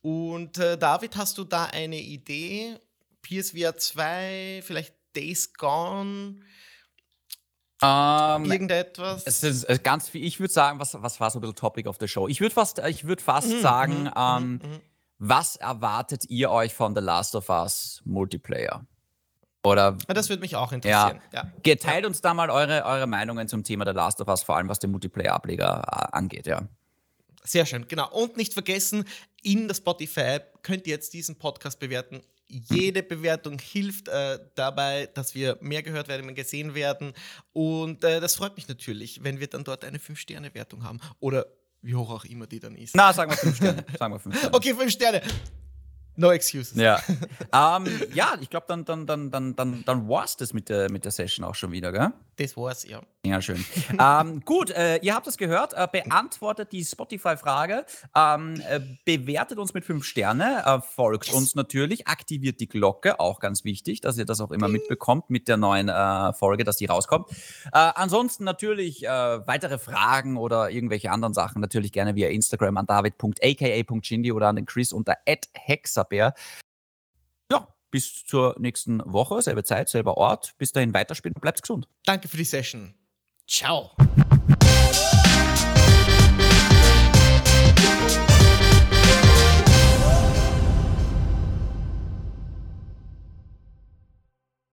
Und äh, David, hast du da eine Idee? PSVR 2, vielleicht Days Gone? Ähm, Irgendetwas? Es ist äh, ganz viel, ich würde sagen, was, was war so ein bisschen Topic of the Show? Ich würde fast, ich würd fast Mhm, sagen, mhm, ähm, mhm, mhm. was erwartet ihr euch von The Last of Us Multiplayer? Oder Ja, das würde mich auch interessieren. Ja. geteilt uns da mal eure, eure Meinungen zum Thema The Last of Us, vor allem was den Multiplayer-Ableger äh, angeht, ja. Sehr schön, genau. Und nicht vergessen, in der Spotify-App könnt ihr jetzt diesen Podcast bewerten. Jede Bewertung hilft äh, dabei, dass wir mehr gehört werden, mehr gesehen werden. Und äh, das freut mich natürlich, wenn wir dann dort eine 5-Sterne-Wertung haben. Oder wie hoch auch immer die dann ist. Na, sagen wir fünf Sterne. sagen wir fünf Sterne. Okay, 5 Sterne. No excuses. Ja, ähm, ja ich glaube, dann, dann, dann, dann, dann, dann war es das mit der, mit der Session auch schon wieder, gell? Das war's, ja. Ja, schön. [LAUGHS] ähm, gut, äh, ihr habt es gehört. Äh, beantwortet die Spotify-Frage. Ähm, äh, bewertet uns mit fünf Sterne. Äh, folgt uns natürlich. Aktiviert die Glocke. Auch ganz wichtig, dass ihr das auch immer mitbekommt mit der neuen äh, Folge, dass die rauskommt. Äh, ansonsten natürlich weitere Fragen oder irgendwelche anderen Sachen natürlich gerne via Instagram an david.aka.chindi oder an den Chris unter Bär. Ja, bis zur nächsten Woche, selbe Zeit, selber Ort. Bis dahin weiterspielen bleibt gesund. Danke für die Session. Ciao.